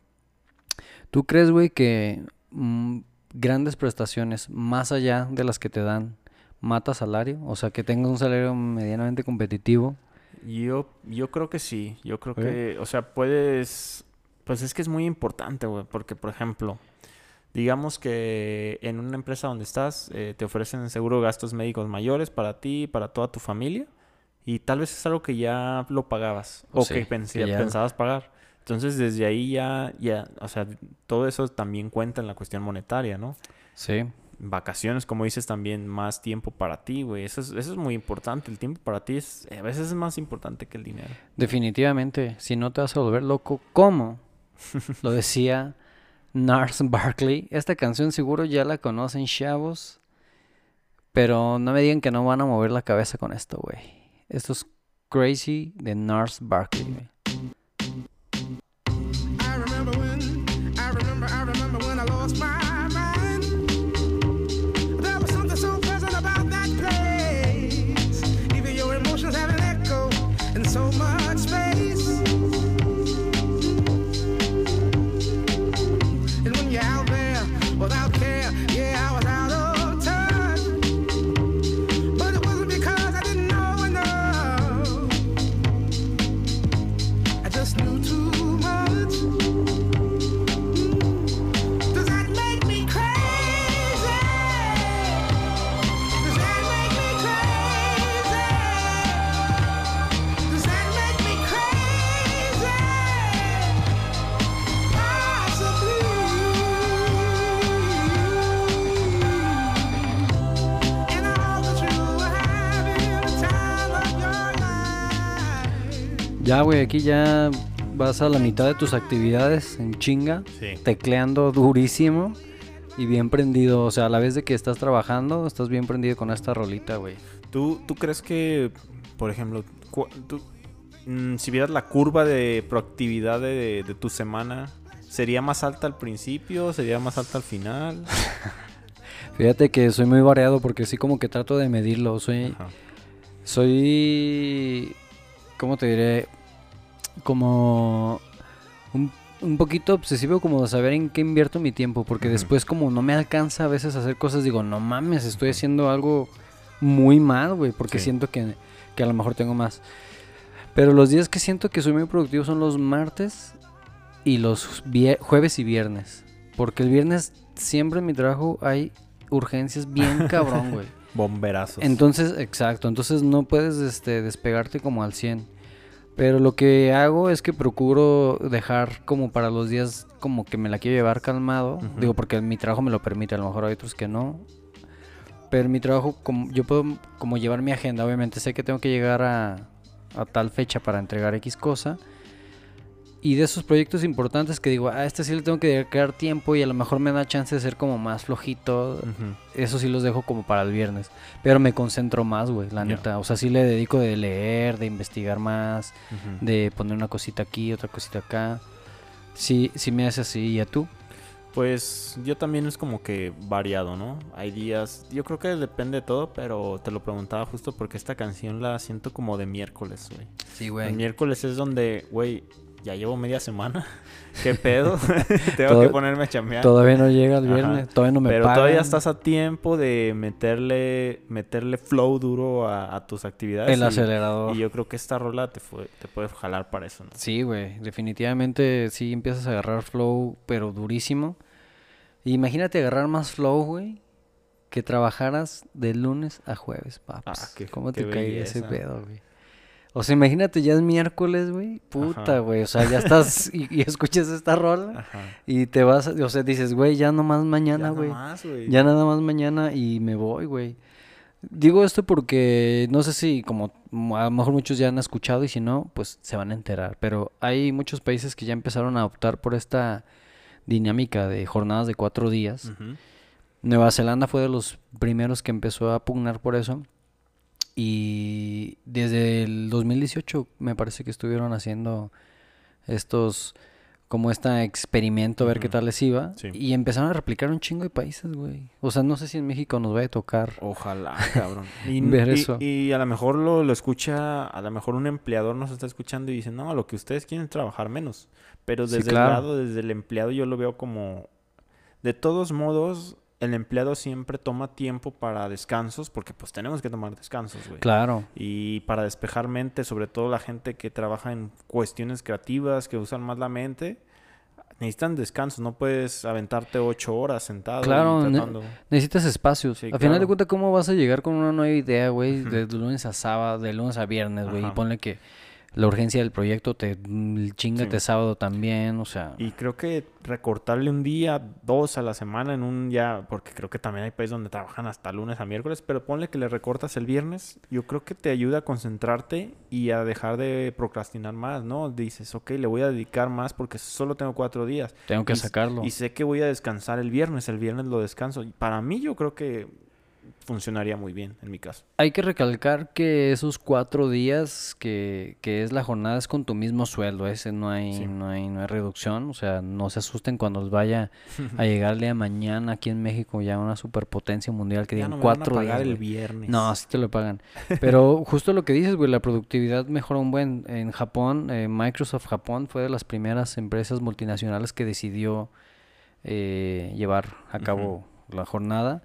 ¿Tú crees, güey, que mm, grandes prestaciones, más allá de las que te dan, mata salario? O sea, que tengas un salario medianamente competitivo. Yo, yo creo que sí. Yo creo ¿Eh? que, o sea, puedes. Pues es que es muy importante, güey. Porque, por ejemplo, digamos que en una empresa donde estás eh, te ofrecen seguro gastos médicos mayores para ti y para toda tu familia. Y tal vez es algo que ya lo pagabas o Sí, que, pens- que ya ya- pensabas pagar. Entonces, desde ahí ya, ya, o sea, todo eso también cuenta en la cuestión monetaria, ¿no? Sí. Vacaciones, como dices, también más tiempo para ti, güey. Eso es, eso es muy importante. El tiempo para ti es, a veces es más importante que el dinero. Definitivamente, si no te vas a volver loco, ¿cómo? [LAUGHS] Lo decía Nars Barkley. Esta canción seguro ya la conocen, chavos. Pero no me digan que no van a mover la cabeza con esto, güey. Esto es Crazy de Nars Barkley, güey. Ya, güey, aquí ya vas a la mitad de tus actividades en chinga, Sí. tecleando durísimo y bien prendido. O sea, a la vez de que estás trabajando, estás bien prendido con esta rolita, güey. ¿Tú, ¿Tú crees que, por ejemplo, tú, mm, si vieras la curva de proactividad de, de tu semana, ¿sería más alta al principio? ¿Sería más alta al final? [LAUGHS] Fíjate que soy muy variado porque sí como que trato de medirlo. Soy, Ajá. soy, ¿cómo te diré? Como un, un poquito obsesivo como de saber en qué invierto mi tiempo. Porque después como no me alcanza a veces a hacer cosas, digo, no mames, estoy haciendo algo muy mal, güey. Porque Sí. siento que, que a lo mejor tengo más. Pero los días que siento que soy muy productivo son los martes y los jueves y viernes. Porque el viernes siempre en mi trabajo hay urgencias bien [LAUGHS] cabrón, güey. Bomberazos. Entonces, exacto, entonces no puedes este, despegarte como al 100. Pero lo que hago es que procuro dejar como para los días como que me la quiero llevar calmado. Digo, porque mi trabajo me lo permite, a lo mejor hay otros que no. Pero mi trabajo, como, yo puedo como llevar mi agenda, obviamente sé que tengo que llegar a, a tal fecha para entregar X cosa. Y de esos proyectos importantes que digo, a este sí le tengo que dedicar tiempo y a lo mejor me da chance de ser como más flojito. Ujú. Eso sí los dejo como para el viernes. Pero me concentro más, güey, la neta. O sea, sí le dedico de leer, de investigar más, de poner una cosita aquí, otra cosita acá. Sí, sí me hace así. ¿Y a tú? Pues yo también es como que variado, ¿no? Hay días, yo creo que depende de todo, pero te lo preguntaba justo porque esta canción la siento como de miércoles, güey. Sí, El miércoles es donde, güey, ya llevo media semana. [LAUGHS] ¿Qué pedo? [LAUGHS] [LAUGHS] Tengo Todo- que ponerme a chambear. Todavía no llega el Ajá. viernes, todavía no me Pero pagan. todavía estás a tiempo de meterle meterle flow duro a, a tus actividades. El y- acelerador. Y yo creo que esta rola te, fue, te puede jalar para eso, ¿no? Sí, güey, definitivamente sí empiezas a agarrar flow, pero durísimo. Imagínate agarrar más flow, güey, que trabajaras de lunes a jueves, paps. Ah, qué- ¿Cómo qué te cae ese pedo, güey? O sea, imagínate, ya es miércoles, güey. Puta, güey. O sea, ya estás [LAUGHS] y, y escuchas esta rola Ajá. y te vas, o sea, dices, güey, ya nomás mañana, Ya güey. güey. Ya nada más mañana y me voy, güey. Digo esto porque no sé si como a lo mejor muchos ya han escuchado y si no, pues se van a enterar. Pero hay muchos países que ya empezaron a optar por esta dinámica de jornadas de cuatro días. Nueva Zelanda fue de los primeros que empezó a pugnar por eso. Y desde el 2018 me parece que estuvieron haciendo estos como este experimento, a ver qué tal les iba. Sí. Y empezaron a replicar un chingo de países, güey. O sea, no sé si en México nos vaya a tocar. Ojalá, cabrón. Y, [LAUGHS] Ver y- eso. y a lo mejor lo, lo escucha, a lo mejor un empleador nos está escuchando y dice, no, lo que ustedes quieren es trabajar menos. Pero Sí, desde claro. el lado, desde el empleado, yo lo veo como, de todos modos, el empleado siempre toma tiempo para descansos, porque pues tenemos que tomar descansos, güey. Claro. Y para despejar mente, sobre todo la gente que trabaja en cuestiones creativas, que usan más la mente, necesitan descansos. No puedes aventarte ocho horas sentado Claro, ne- tratando. Necesitas espacios. Sí, Al final de cuentas, ¿cómo vas a llegar con una nueva idea, güey? De lunes a sábado, de lunes a viernes, güey. Y ponle que la urgencia del proyecto te mm, chingate Sí. sábado también, o sea. Y creo que recortarle un día, dos a la semana en un ya, porque creo que también hay países donde trabajan hasta lunes a miércoles, pero ponle que le recortas el viernes, yo creo que te ayuda a concentrarte y a dejar de procrastinar más, ¿no? Dices, ok, le voy a dedicar más porque solo tengo cuatro días. Tengo que y sacarlo. Y sé que voy a descansar el viernes, el viernes lo descanso. Para mí yo creo que funcionaría muy bien en mi caso. Hay que recalcar que esos cuatro días que, que es la jornada es con tu mismo sueldo, ese no hay, Sí. no hay, no hay reducción, o sea, no se asusten cuando os vaya a llegar el día de mañana aquí en México ya una superpotencia mundial que digan no a cuatro días. el viernes. No, así te lo pagan. Pero [LAUGHS] justo lo que dices, güey, la productividad mejora un buen. En Japón, eh, Microsoft Japón fue de las primeras empresas multinacionales que decidió eh, llevar a cabo la jornada.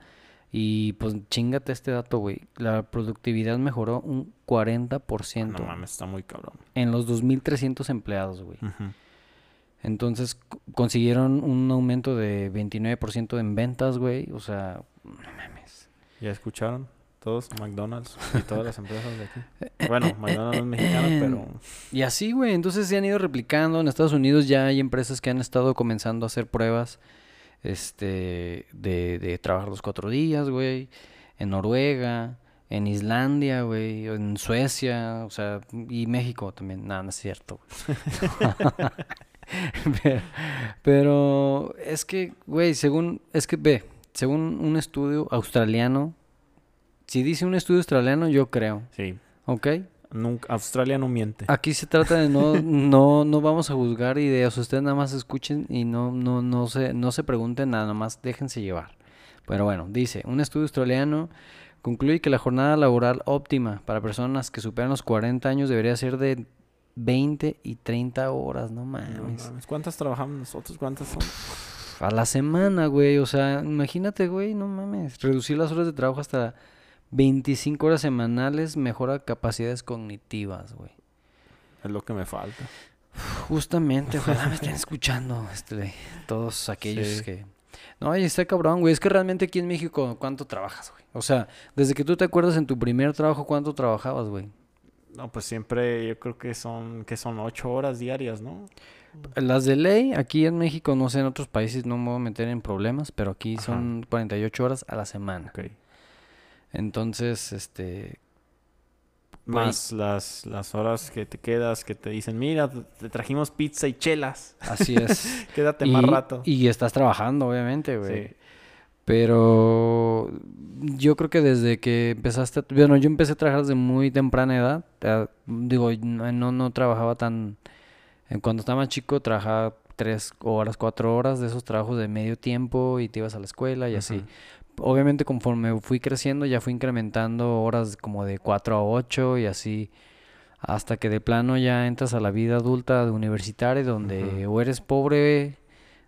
Y pues chingate este dato, güey. La productividad mejoró un 40% No mames, está muy cabrón. en los 2.300 empleados, güey. Entonces consiguieron un aumento de 29% en ventas, güey. O sea, no mames. ¿Ya escucharon? Todos, McDonald's y todas las empresas de aquí. Bueno, [COUGHS] McDonald's es mexicano, pero... Y así, güey, entonces se han ido replicando. En Estados Unidos ya hay empresas que han estado comenzando a hacer pruebas este, de, de trabajar los cuatro días, güey. En Noruega, en Islandia, güey, en Suecia, o sea, y México también. Nada, no es cierto, [LAUGHS] [LAUGHS] pero, pero es que, güey, según, es que ve, según un estudio australiano, si dice un estudio australiano, yo creo, Sí, ¿ok? Nunca, Australia no miente. Aquí se trata de no, [LAUGHS] no, no vamos a juzgar ideas. Ustedes nada más escuchen y no, no, no se, no se pregunten nada, más déjense llevar. Pero bueno, dice, un estudio australiano concluye que la jornada laboral óptima para personas que superan los 40 años debería ser de 20 y 30 horas, no No mames. mames, ¿Cuántas trabajamos nosotros? ¿Cuántas son? A la semana, güey. O sea, imagínate, güey, no mames. Reducir las horas de trabajo hasta 25 horas semanales mejora capacidades cognitivas, güey. Es lo que me falta. Justamente, ojalá me estén [LAUGHS] escuchando, este, todos aquellos Sí. que... No, y está cabrón, güey. Es que realmente aquí en México, ¿cuánto trabajas, güey? O sea, desde que tú te acuerdas en tu primer trabajo, ¿cuánto trabajabas, güey? No, pues siempre yo creo que son, que son ocho horas diarias, ¿no? Las de ley, aquí en México, no sé, en otros países no me voy a meter en problemas, pero aquí Ajá. son 48 horas a la semana. Ok. Entonces, este... Más las, las horas que te quedas, que te dicen, mira, te trajimos pizza y chelas. Así es. [LAUGHS] Quédate y, más rato. y estás trabajando, obviamente, güey. Sí. Pero yo creo que desde que empezaste, bueno, yo empecé a trabajar desde muy temprana edad. eh, digo, no, no, trabajaba tan, cuando estaba más chico trabajaba tres horas, cuatro horas de esos trabajos de medio tiempo y te ibas a la escuela y así. Obviamente conforme fui creciendo ya fui incrementando horas como de 4 a 8 y así hasta que de plano ya entras a la vida adulta de universitaria donde o eres pobre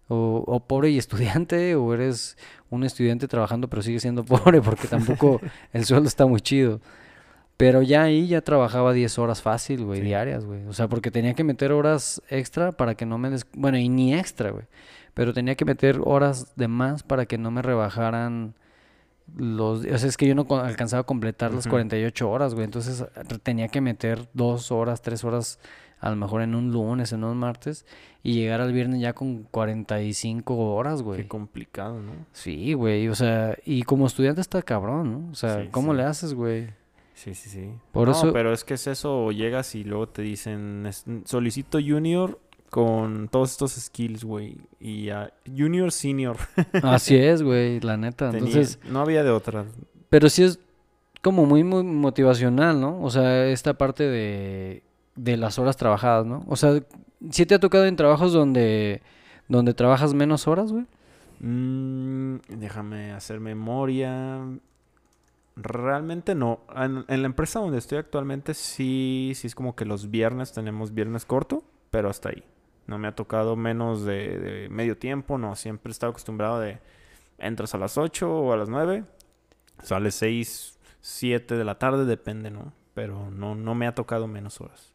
o, o pobre y estudiante [LAUGHS] o eres un estudiante trabajando pero sigue siendo [LAUGHS] pobre porque tampoco [LAUGHS] el sueldo está muy chido. Pero ya ahí ya trabajaba 10 horas fácil, güey, Sí. diarias, güey. O sea, porque tenía que meter horas extra para que no me... des- Bueno, y ni extra, güey. Pero tenía que meter horas de más para que no me rebajaran los... O sea, es que yo no alcanzaba a completar las Ujú. 48 horas, güey. Entonces tenía que meter dos horas, tres horas, a lo mejor en un lunes, en un martes, y llegar al viernes ya con 45 horas, Qué güey. complicado, ¿no? Sí, güey. O sea, y como estudiante está cabrón, ¿no? O sea, Sí, ¿cómo sí. le haces, güey? Sí, sí, sí. Por no, eso- pero es que es eso, llegas y luego te dicen, solicito junior con todos estos skills, güey. Y a junior, senior. [LAUGHS] Así es, güey, la neta. Tenía- Entonces, no había de otra. pero sí es como muy, muy motivacional, ¿no? O sea, esta parte de, de las horas trabajadas, ¿no? O sea, ¿Sí te ha tocado en trabajos donde, donde trabajas menos horas, güey? Mm, déjame hacer memoria. Realmente no. En, en la empresa donde estoy actualmente sí, sí es como que los viernes tenemos viernes corto, pero hasta ahí. No me ha tocado menos de, de medio tiempo, no. Siempre he estado acostumbrado de entras a las 8 o a las 9, sales 6, 7 de la tarde, depende, ¿no? Pero no, no me ha tocado menos horas.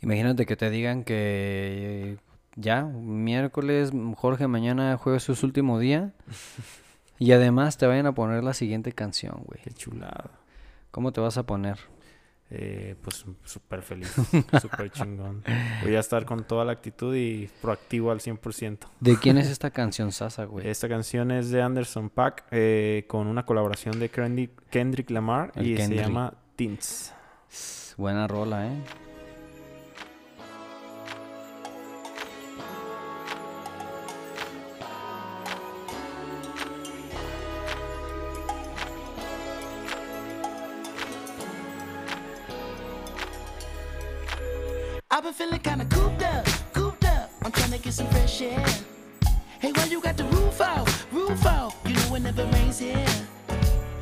Imagínate que te digan que ya, miércoles, Jorge, mañana jueves su último día. [LAUGHS] y además te vayan a poner la siguiente canción, güey. Qué chulada. ¿Cómo te vas a poner? Eh, pues súper feliz, [LAUGHS] súper chingón. Voy a estar con toda la actitud y proactivo al 100%. ¿De quién es esta canción Sasa, güey? Esta canción es de Anderson Paak eh, con una colaboración de Kendrick, Kendrick Lamar El y Kendrick. se llama Tints. Buena rola, ¿eh? I've been feeling kinda cooped up, cooped up. I'm trying to get some fresh air. Hey, why you got the roof out, roof out? You know it never rains here.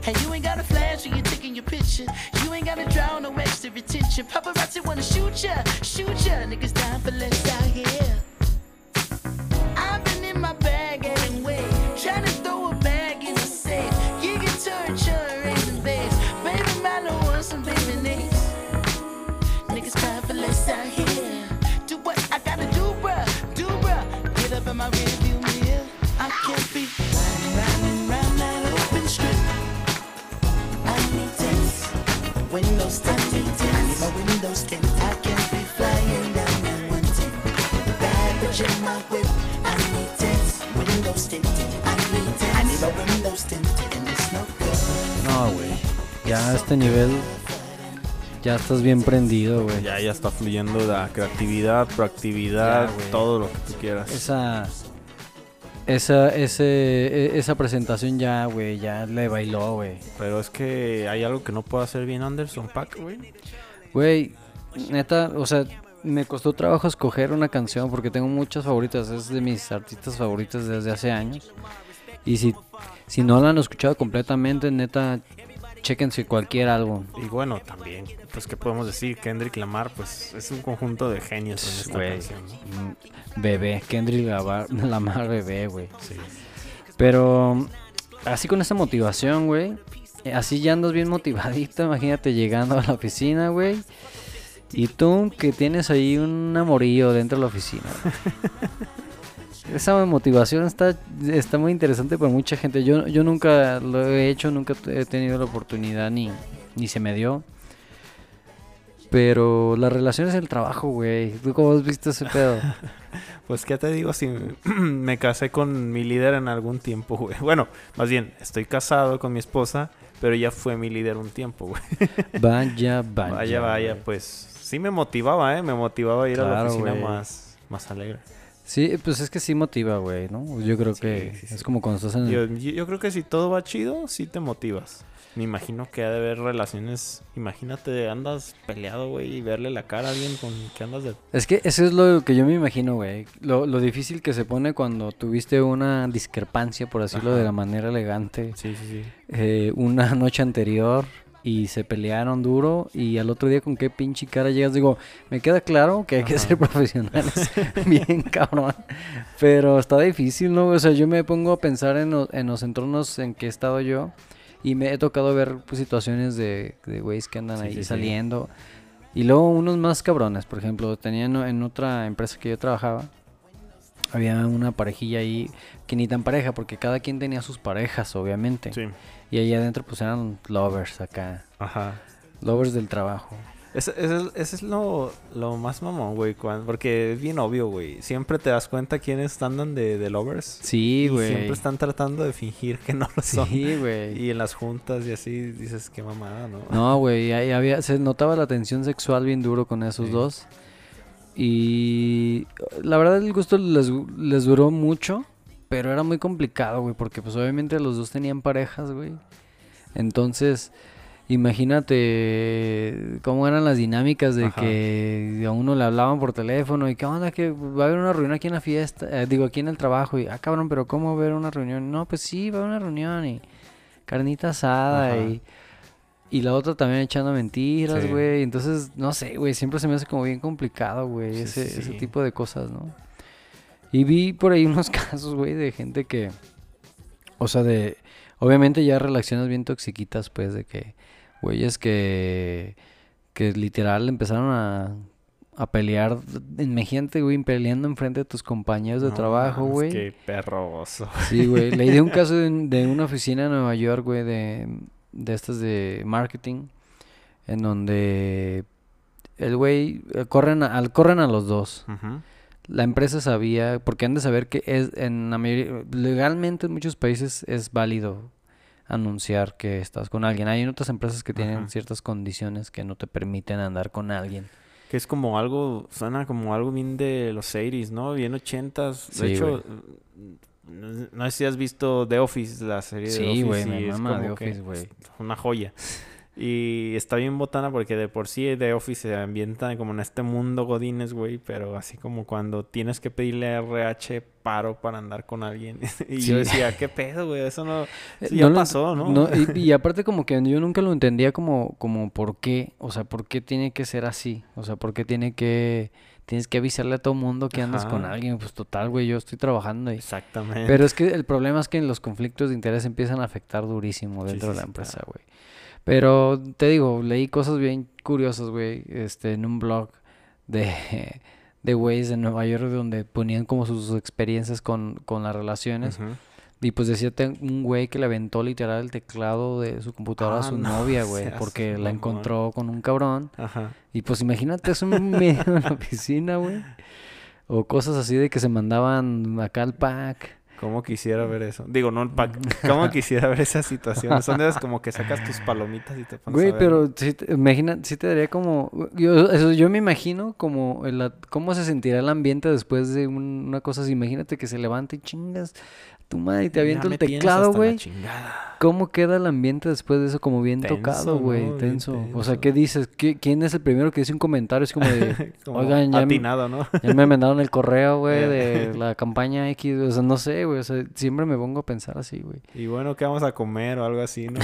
Hey, you ain't got a flash when you're taking your picture. You ain't gotta draw no extra attention. Paparazzi wanna shoot ya, shoot ya. Niggas dying for less out here. A este nivel ya estás bien prendido, güey. Ya, ya está fluyendo la creatividad, proactividad, Ya, todo lo que tú quieras. Esa esa ese e- esa presentación ya, güey, ya le bailó, güey. Pero es que hay algo que no puede hacer bien Anderson Paak, güey. Güey, neta, o sea, me costó trabajo escoger una canción porque tengo muchas favoritas, es de mis artistas favoritos desde hace años. Y si si no la han escuchado completamente, neta, chéquense cualquier álbum. Y bueno, también, pues, ¿qué podemos decir? Kendrick Lamar, pues, es un conjunto de genios en esta Güey, canción, ¿no? mm, bebé, Kendrick Lamar, [LAUGHS] Lamar bebé, güey. Sí. Pero así con esa motivación, güey. eh, Así ya andas bien motivadito. [LAUGHS] Imagínate llegando a la oficina, güey. Y tú que tienes ahí un amorillo dentro de la oficina. [LAUGHS] Esa motivación está, está muy interesante para mucha gente. Yo, yo nunca lo he hecho, nunca he tenido la oportunidad ni, ni se me dio. Pero la relación es el trabajo, güey. ¿Tú cómo has visto ese pedo? [LAUGHS] Pues, ¿qué te digo? Si [CLEARS THROAT] me casé con mi líder en algún tiempo, güey. [LAUGHS] Bueno, más bien, estoy casado con mi esposa, pero ella fue mi líder un tiempo, güey. [LAUGHS] Vaya, vaya. Vaya, vaya, pues sí me motivaba, ¿eh? Me motivaba a ir a la oficina más, más alegre. Sí, pues es que sí motiva, güey, ¿no? Yo creo Sí, que sí, sí. es como cuando estás en... Yo, yo- creo que si todo va chido, sí te motivas. Me imagino que ha de haber relaciones. Imagínate, andas peleado, güey, y verle la cara a alguien con que andas de. Es que eso es lo que yo me imagino, güey. Lo, lo difícil que se pone cuando tuviste una discrepancia, por decirlo de la manera elegante, Sí, sí, sí. eh, una noche anterior y se pelearon duro y al otro día con qué pinche cara llegas. Digo, me queda claro que hay que Ajá. ser profesionales, [LAUGHS] bien cabrón. Pero está difícil, ¿no? O sea, yo me pongo a pensar en, lo- en los entornos en que he estado yo y me he tocado ver pues, situaciones de, de güeyes que andan Sí, ahí sí, sí. saliendo. Y luego unos más cabrones, por ejemplo, tenía en, en otra empresa que yo trabajaba, había una parejilla ahí que ni tan pareja, porque cada quien tenía sus parejas, obviamente. Sí. Y ahí adentro pues eran lovers acá, Ajá. lovers del trabajo. Ese, es- lo, lo más mamón, güey. Porque es bien obvio, güey. Siempre te das cuenta quiénes andan de, de lovers. Sí, güey. siempre están tratando de fingir que no lo son. Sí, güey. Y en las juntas y así dices, qué mamada, ¿no? No, güey, ahí había, se notaba la tensión sexual bien duro con esos Sí. dos. Y la verdad el gusto les, les duró mucho, pero era muy complicado, güey, porque pues obviamente los dos tenían parejas, güey. Entonces, Imagínate cómo eran las dinámicas de Ajá. que a uno le hablaban por teléfono y qué onda, que va a haber una reunión aquí en la fiesta, eh, digo aquí en el trabajo y ah cabrón, pero ¿cómo va a haber una reunión? No, pues sí, va a haber una reunión y carnita asada Ajá. y y la otra también echando mentiras, Sí. güey. Entonces, no sé, güey, siempre se me hace como bien complicado, güey, Sí, ese, sí, ese tipo de cosas, ¿no? Y vi por ahí [LAUGHS] unos casos, güey, de gente que, o sea, de, obviamente ya relaciones bien toxiquitas, pues, de que, güeyes que, que literal empezaron a, a pelear, imagínate, güey, peleando enfrente de tus compañeros de No trabajo, güey. Qué perroso. Sí, güey. Leí de un [LAUGHS] caso de, de una oficina en Nueva York, güey, de, de estas de marketing, en donde el güey, eh, corren al- corren a los dos. Ujú. La empresa sabía, porque han de saber que es en la mayoría, legalmente en muchos países es válido anunciar que estás con alguien. Hay otras empresas que tienen Ajá. ciertas condiciones que no te permiten andar con alguien. Que es como algo, suena como algo bien de los 80s, ¿no? Bien 80s. De Sí, hecho, no, no sé si has visto The Office, la serie de The Sí, Office. güey, y me mama The Office, güey. Una joya. Y está bien botana porque de por sí The Office se ambienta como en este mundo godines, güey, pero así como cuando tienes que pedirle RH paro para andar con alguien. [LAUGHS] y Sí. yo decía, ¿qué pedo, güey? Eso no... Eh, Eso ya pasó, ¿no? y, [LAUGHS] y aparte como que yo nunca lo entendía como, como por qué, o sea, por qué tiene que ser así, o sea, por qué tiene que, tienes que avisarle a todo mundo que andas con alguien, pues total, güey, yo estoy trabajando y... Exactamente. Pero es que el problema es que los conflictos de interés empiezan a afectar durísimo dentro sí, de la empresa, claro. Pero te digo, leí cosas bien curiosas, güey, este, en un blog de, [LAUGHS] de güeyes de Nueva York donde ponían como sus experiencias con, con las relaciones. Y pues decía un güey que le aventó literal el teclado de su computadora a Ah, su no novia, [LAUGHS] güey, porque la encontró con un cabrón. Ajá. Y pues imagínate eso [LAUGHS] en medio de la oficina, güey. O cosas así de que se mandaban acá al pack. ¿Cómo quisiera ver eso? Digo, no. ¿Cómo [LAUGHS] quisiera ver esas situaciones? Son de esas como que sacas tus palomitas y te pones a Güey, ver, pero sí te, imagina, sí te daría como... Yo, eso, yo me imagino como... el ¿Cómo se sentirá el ambiente después de un- una cosa así? Imagínate que se levanta y chingas tu madre y te me el teclado, güey. ¿Cómo queda el ambiente después de eso? Como bien tocado, güey. Tenso. O sea. ¿qué dices? ¿Qui- ¿Quién es el primero que dice un comentario? Es como de... [LAUGHS] Como Oigan, ya, me- ¿no? ya me mandaron el correo, güey, de la campaña X. O sea, no sé, güey. O sea, siempre me pongo a pensar así, güey. Y bueno, ¿qué vamos a comer o algo así, no?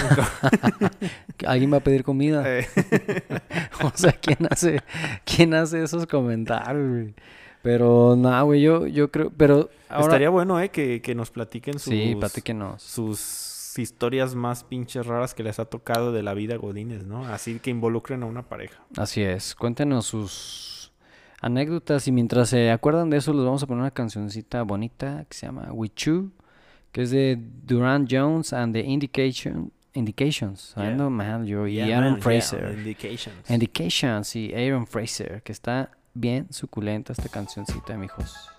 [LAUGHS] ¿Alguien va a pedir comida? Eh, [LAUGHS] O sea, ¿quién hace, quién hace esos comentarios, güey? Pero, nada, güey, yo, yo creo... Pero ahora... Estaría bueno, ¿eh? Que, que nos platiquen sus, Sí, platíquenos. sus historias más pinches raras que les ha tocado de la vida Godines, ¿no? Así que involucren a una pareja. Así es. Cuéntenos sus anécdotas y mientras se acuerdan de eso, les vamos a poner una cancioncita bonita que se llama With You, que es de Duran Jones and the Indication, Indications. Yeah. Mal yo. Y Aaron man, yeah, Fraser. indications. Indications y Aaron Fraser, que está bien suculenta esta cancioncita, mijos.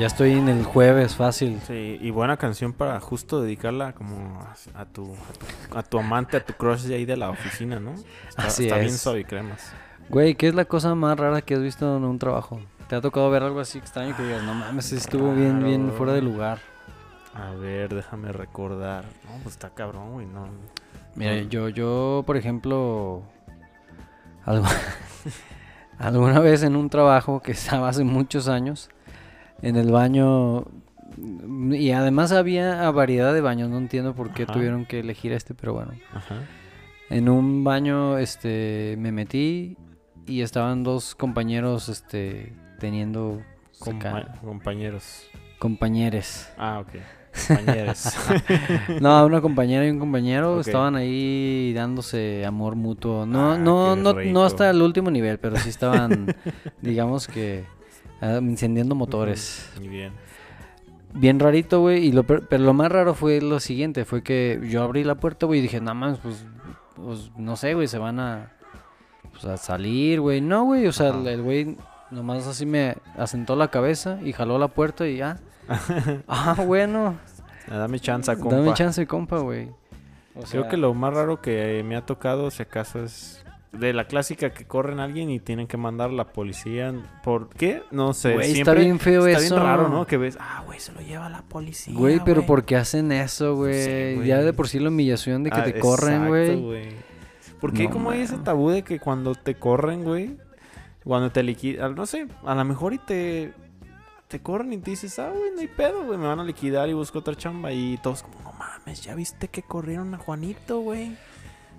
Ya, estoy en el jueves fácil. Sí, y buena canción para justo dedicarla como a, tu, a tu a tu amante, a tu crush de ahí de la oficina, ¿no? Está, Así está bien es. suave y cremas. Güey, ¿qué es la cosa más rara que has visto en un trabajo? ¿Te ha tocado ver algo así extraño que digas, no mames, estuvo bien, bien fuera de lugar? A ver, déjame recordar. No, pues está cabrón, güey, no. Mira, yo, yo, por ejemplo, algo- [LAUGHS] alguna vez en un trabajo que estaba hace muchos años, en el baño Y además había a variedad de baños, no entiendo por qué Ajá. tuvieron que elegir este, pero bueno. Ajá. En un baño, este, me metí y estaban dos compañeros, este, teniendo Compa- compañeros. compañeros. Ah, ok. [LAUGHS] Compañeros. No, una compañera y un compañero estaban ahí dándose amor mutuo. No, Ah, no, no, rico. no hasta el último nivel, pero sí estaban, [LAUGHS] digamos que, ah, incendiando motores. Muy bien. Bien rarito, güey. Y lo, per- pero lo más raro fue lo siguiente, fue que yo abrí la puerta, güey, y dije, nada más, pues, pues, no sé, güey, se van a, pues, a salir, güey. No, güey, o sea, Ajá. el- güey nomás así me asentó la cabeza y jaló la puerta y ya. [LAUGHS] ah, bueno, Dame chance, compa. dame chance, compa, güey. O Creo sea, que lo más raro que me ha tocado, si acaso, es de la clásica que corren a alguien y tienen que mandar a la policía. ¿Por qué? No sé. Güey, está siempre bien feo está eso. bien raro, ¿no? Que ves, ah, güey, se lo lleva la policía. Güey, pero güey". ¿por qué hacen eso, güey? güey. ya de por sí la humillación de que Ah, te corren, exacto, güey. ¿Por qué No, como hay ese man. tabú de que cuando te corren, güey, cuando te liquidan, no sé, a lo mejor y te te corren y te dices, ah, güey, no hay pedo, güey, me van a liquidar y busco otra chamba y todos como, no mames, ya viste que corrieron a Juanito, güey.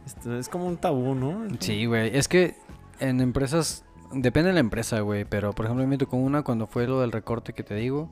Esto es como un tabú, ¿no? Sí, güey. Es que en empresas, depende de la empresa, güey. Pero por ejemplo, me tocó una cuando fue lo del recorte que te digo.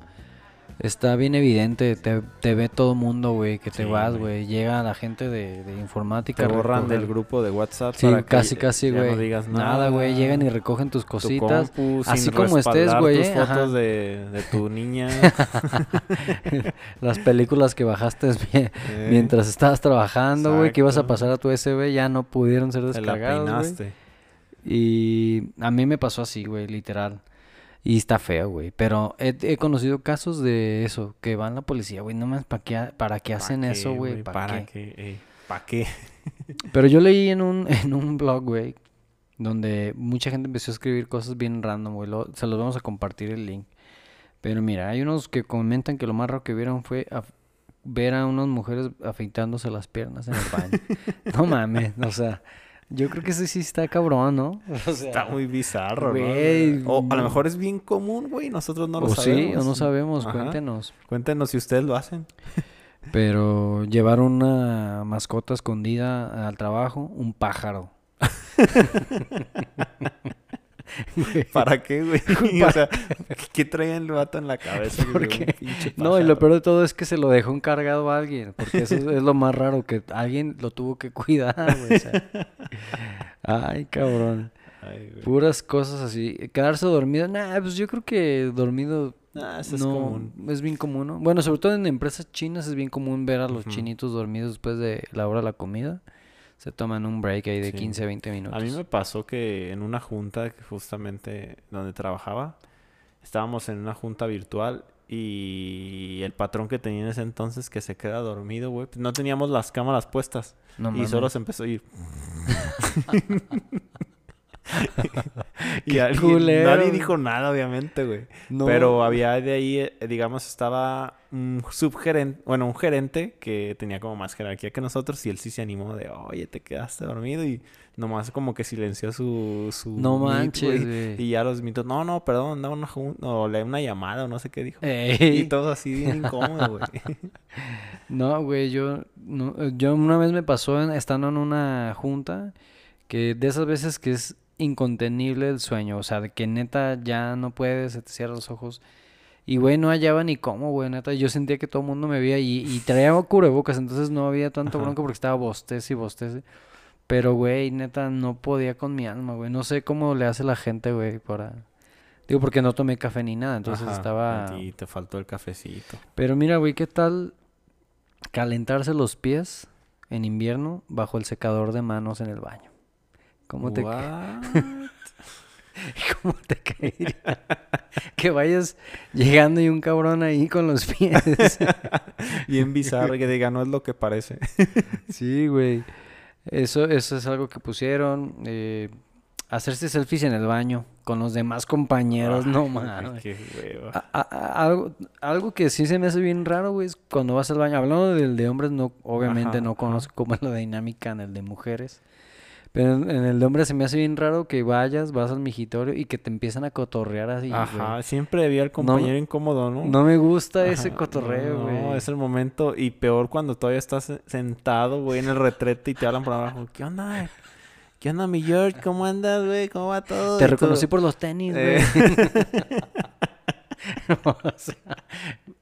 Está bien evidente, te, te ve todo mundo, güey, que te Sí, vas, güey. Llega la gente de, de informática. Te borran del grupo de WhatsApp Sí, para casi, casi, güey. no digas nada. güey. Llegan y recogen tus Tu cositas. compu, así como estés, güey, tus fotos ajá. de, de tu niña. [LAUGHS] Las películas que bajaste [LAUGHS] mi- mientras estabas trabajando, güey, que ibas a pasar a tu USB, ya no pudieron ser te la peinaste. Y a mí me pasó así, güey, literal. Y está feo, güey. Pero he, he conocido casos de eso, que van la policía, güey, no más, ¿para qué, para qué ¿Pa hacen qué, eso, güey? ¿Para, ¿Para qué? qué? ey? ¿Para qué? [LAUGHS] Pero yo leí en un, [LAUGHS] en un blog, güey, donde mucha gente empezó a escribir cosas bien random, güey. lo- se los vamos a compartir el link. Pero mira, hay unos que comentan que lo más raro que vieron fue ver a unas mujeres afeitándose las piernas en el baño. [LAUGHS] no mames, o sea, yo creo que ese sí está cabrón, ¿no? [LAUGHS] O sea, Está muy bizarro, güey, ¿no? O a lo mejor es bien común, güey, nosotros no lo o sabemos. sí, o no sabemos, Ajá. cuéntenos. Cuéntenos si ustedes lo hacen. [LAUGHS] Pero llevar una mascota escondida al trabajo, un pájaro. [LAUGHS] [LAUGHS] ¿Para qué, güey? [LAUGHS] o sea, ¿qué trae el vato en la cabeza? No, y lo peor de todo es que se lo dejó encargado a alguien, porque eso es, lo más raro, que alguien lo tuvo que cuidar, güey. o sea. [LAUGHS] Ay, cabrón. Ay, güey. Puras cosas así. Quedarse dormido, nah, pues yo creo que dormido eso es no común. es bien común, ¿no? Bueno, sobre todo en empresas chinas es bien común ver a los chinitos dormidos después de la hora de la comida. Se toman un break ahí de Sí. 15, 20 minutos. A mí me pasó que en una junta, justamente donde trabajaba, estábamos en una junta virtual y el patrón que tenía en ese entonces que se queda dormido, güey. pues no teníamos las cámaras puestas No y solo se empezó a ir. [LAUGHS] [LAUGHS] y alguien- nadie dijo nada, obviamente, güey. No. Pero había de ahí, eh, digamos, estaba un subgerente, bueno, un gerente que tenía como más jerarquía que nosotros y él sí se animó de, oye, te quedaste dormido y nomás como que silenció su... su No meet, manches, güey. Y ya los mitos, no, no, perdón, dame una, jun- o le una llamada o no sé qué dijo. Y Ey. todos así bien incómodos, güey. [LAUGHS] No, güey, yo, no, yo una vez me pasó en- estando en una junta que de esas veces que es incontenible el sueño, o sea, de que neta ya no puedes, se te cierran los ojos. Y, güey, no hallaba ni cómo, güey, neta. Yo sentía que todo el mundo me veía y, y traía [LAUGHS] cubrebocas, entonces no había tanto Ajá. bronco porque estaba bostez y bostez. Pero, güey, neta, no podía con mi alma, güey. No sé cómo le hace la gente, güey, para... Digo, porque no tomé café ni nada, entonces Ajá, estaba... Ti te faltó el cafecito. Pero mira, güey, ¿qué tal calentarse los pies en invierno bajo el secador de manos en el baño? ¿Cómo te? [LAUGHS] ¿Cómo te caería? que vayas llegando y un cabrón ahí con los pies. [LAUGHS] Bien bizarro que diga, no es lo que parece. [LAUGHS] sí, güey. Eso, eso es algo que pusieron. eh, hacerse selfies en el baño con los demás compañeros. no Ay, mames. A- a- algo, algo que sí se me hace bien raro, güey, es cuando vas al baño. Hablando del de hombres, no, obviamente Ajá, no ajá. conozco cómo es la dinámica en el de mujeres. Pero en, en el de hombre se me hace bien raro que vayas, vas al migitorio y que te empiezan a cotorrear así, Ajá, güey. siempre había el compañero incómodo, ¿no? No me gusta ese cotorreo, no, güey. No, es el momento. Y peor cuando todavía estás se- sentado, güey, en el retrete y te hablan por abajo. ¿Qué onda? ¿Qué onda, mi George? ¿Cómo andas, güey? ¿Cómo va todo? Te reconocí por los tenis, güey. Eh. [LAUGHS] [LAUGHS] O sea,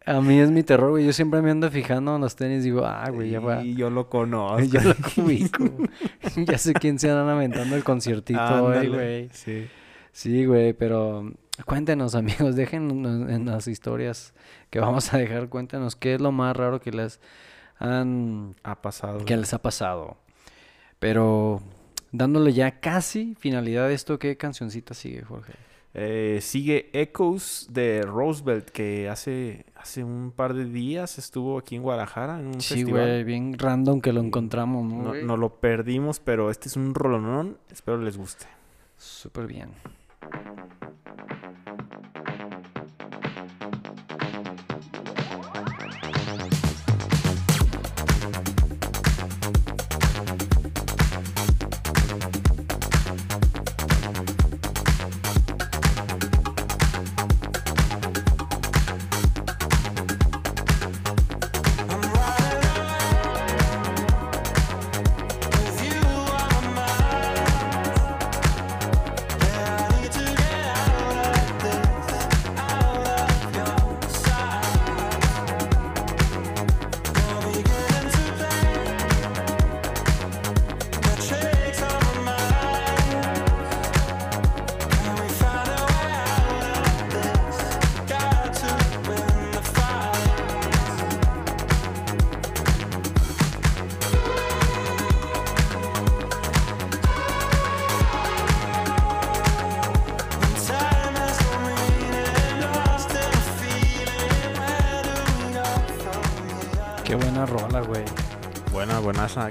a mí es mi terror, güey. Yo siempre me ando fijando en los tenis y digo, ah, güey, ya va. Y yo lo conozco. [LAUGHS] Ya lo [LAUGHS] ubico. ya sé quién se andan aventando el conciertito hoy, güey. Sí. Sí, güey, pero cuéntenos, amigos, déjenos en las historias que vamos a dejar, cuéntenos qué es lo más raro que les han Ha pasado. que les ha pasado. Pero dándole ya casi finalidad a esto, ¿qué cancioncita sigue, Jorge? Eh, sigue Echoes de Roosevelt, que hace, hace un par de días estuvo aquí en Guadalajara en un Sí, festival. güey, bien random que lo encontramos, ¿no? No lo perdimos, pero este es un rolonón. Espero les guste. Súper bien.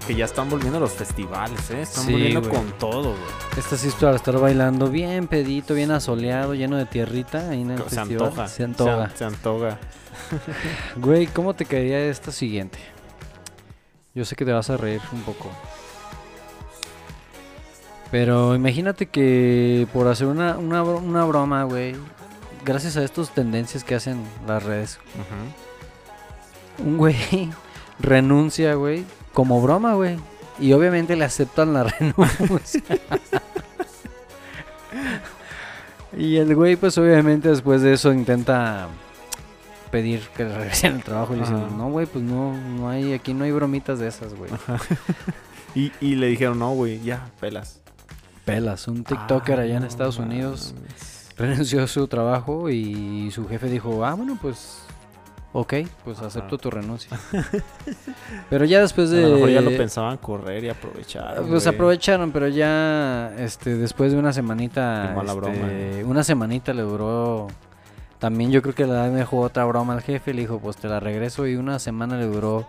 Que ya están volviendo los festivales, ¿eh? Están Sí, volviendo con todo, güey. Esta sí es para estar bailando bien pedito, bien asoleado, lleno de tierrita ahí en el Se festival. antoja. Se antoja. Se, se antoja. [LAUGHS] Güey, ¿cómo te caería esta siguiente? Yo sé que te vas a reír un poco. Pero imagínate que por hacer una, una, una broma, güey, gracias a estas tendencias que hacen las redes, un güey [LAUGHS] renuncia, güey, como broma, güey. Y obviamente le aceptan la [LAUGHS] renuncia. [LAUGHS] y el güey, pues obviamente después de eso intenta pedir que le regresen al trabajo y le dicen, Ajá. no, güey, pues no, no hay, aquí no hay bromitas de esas, güey. [LAUGHS] Y, y le dijeron, no, güey, ya, pelas. Pelas, un TikToker Ah, allá en no Estados Unidos mames. renunció a su trabajo y su jefe dijo, ah, bueno, pues, ok, pues acepto tu renuncia. [LAUGHS] Pero ya después A de... lo mejor ya lo pensaban correr y aprovechar. Pues aprovecharon, pero ya este después de una semanita, Qué mala este, broma, una semanita le duró. También yo creo que le dejó otra broma al jefe, le dijo, pues te la regreso y una semana le duró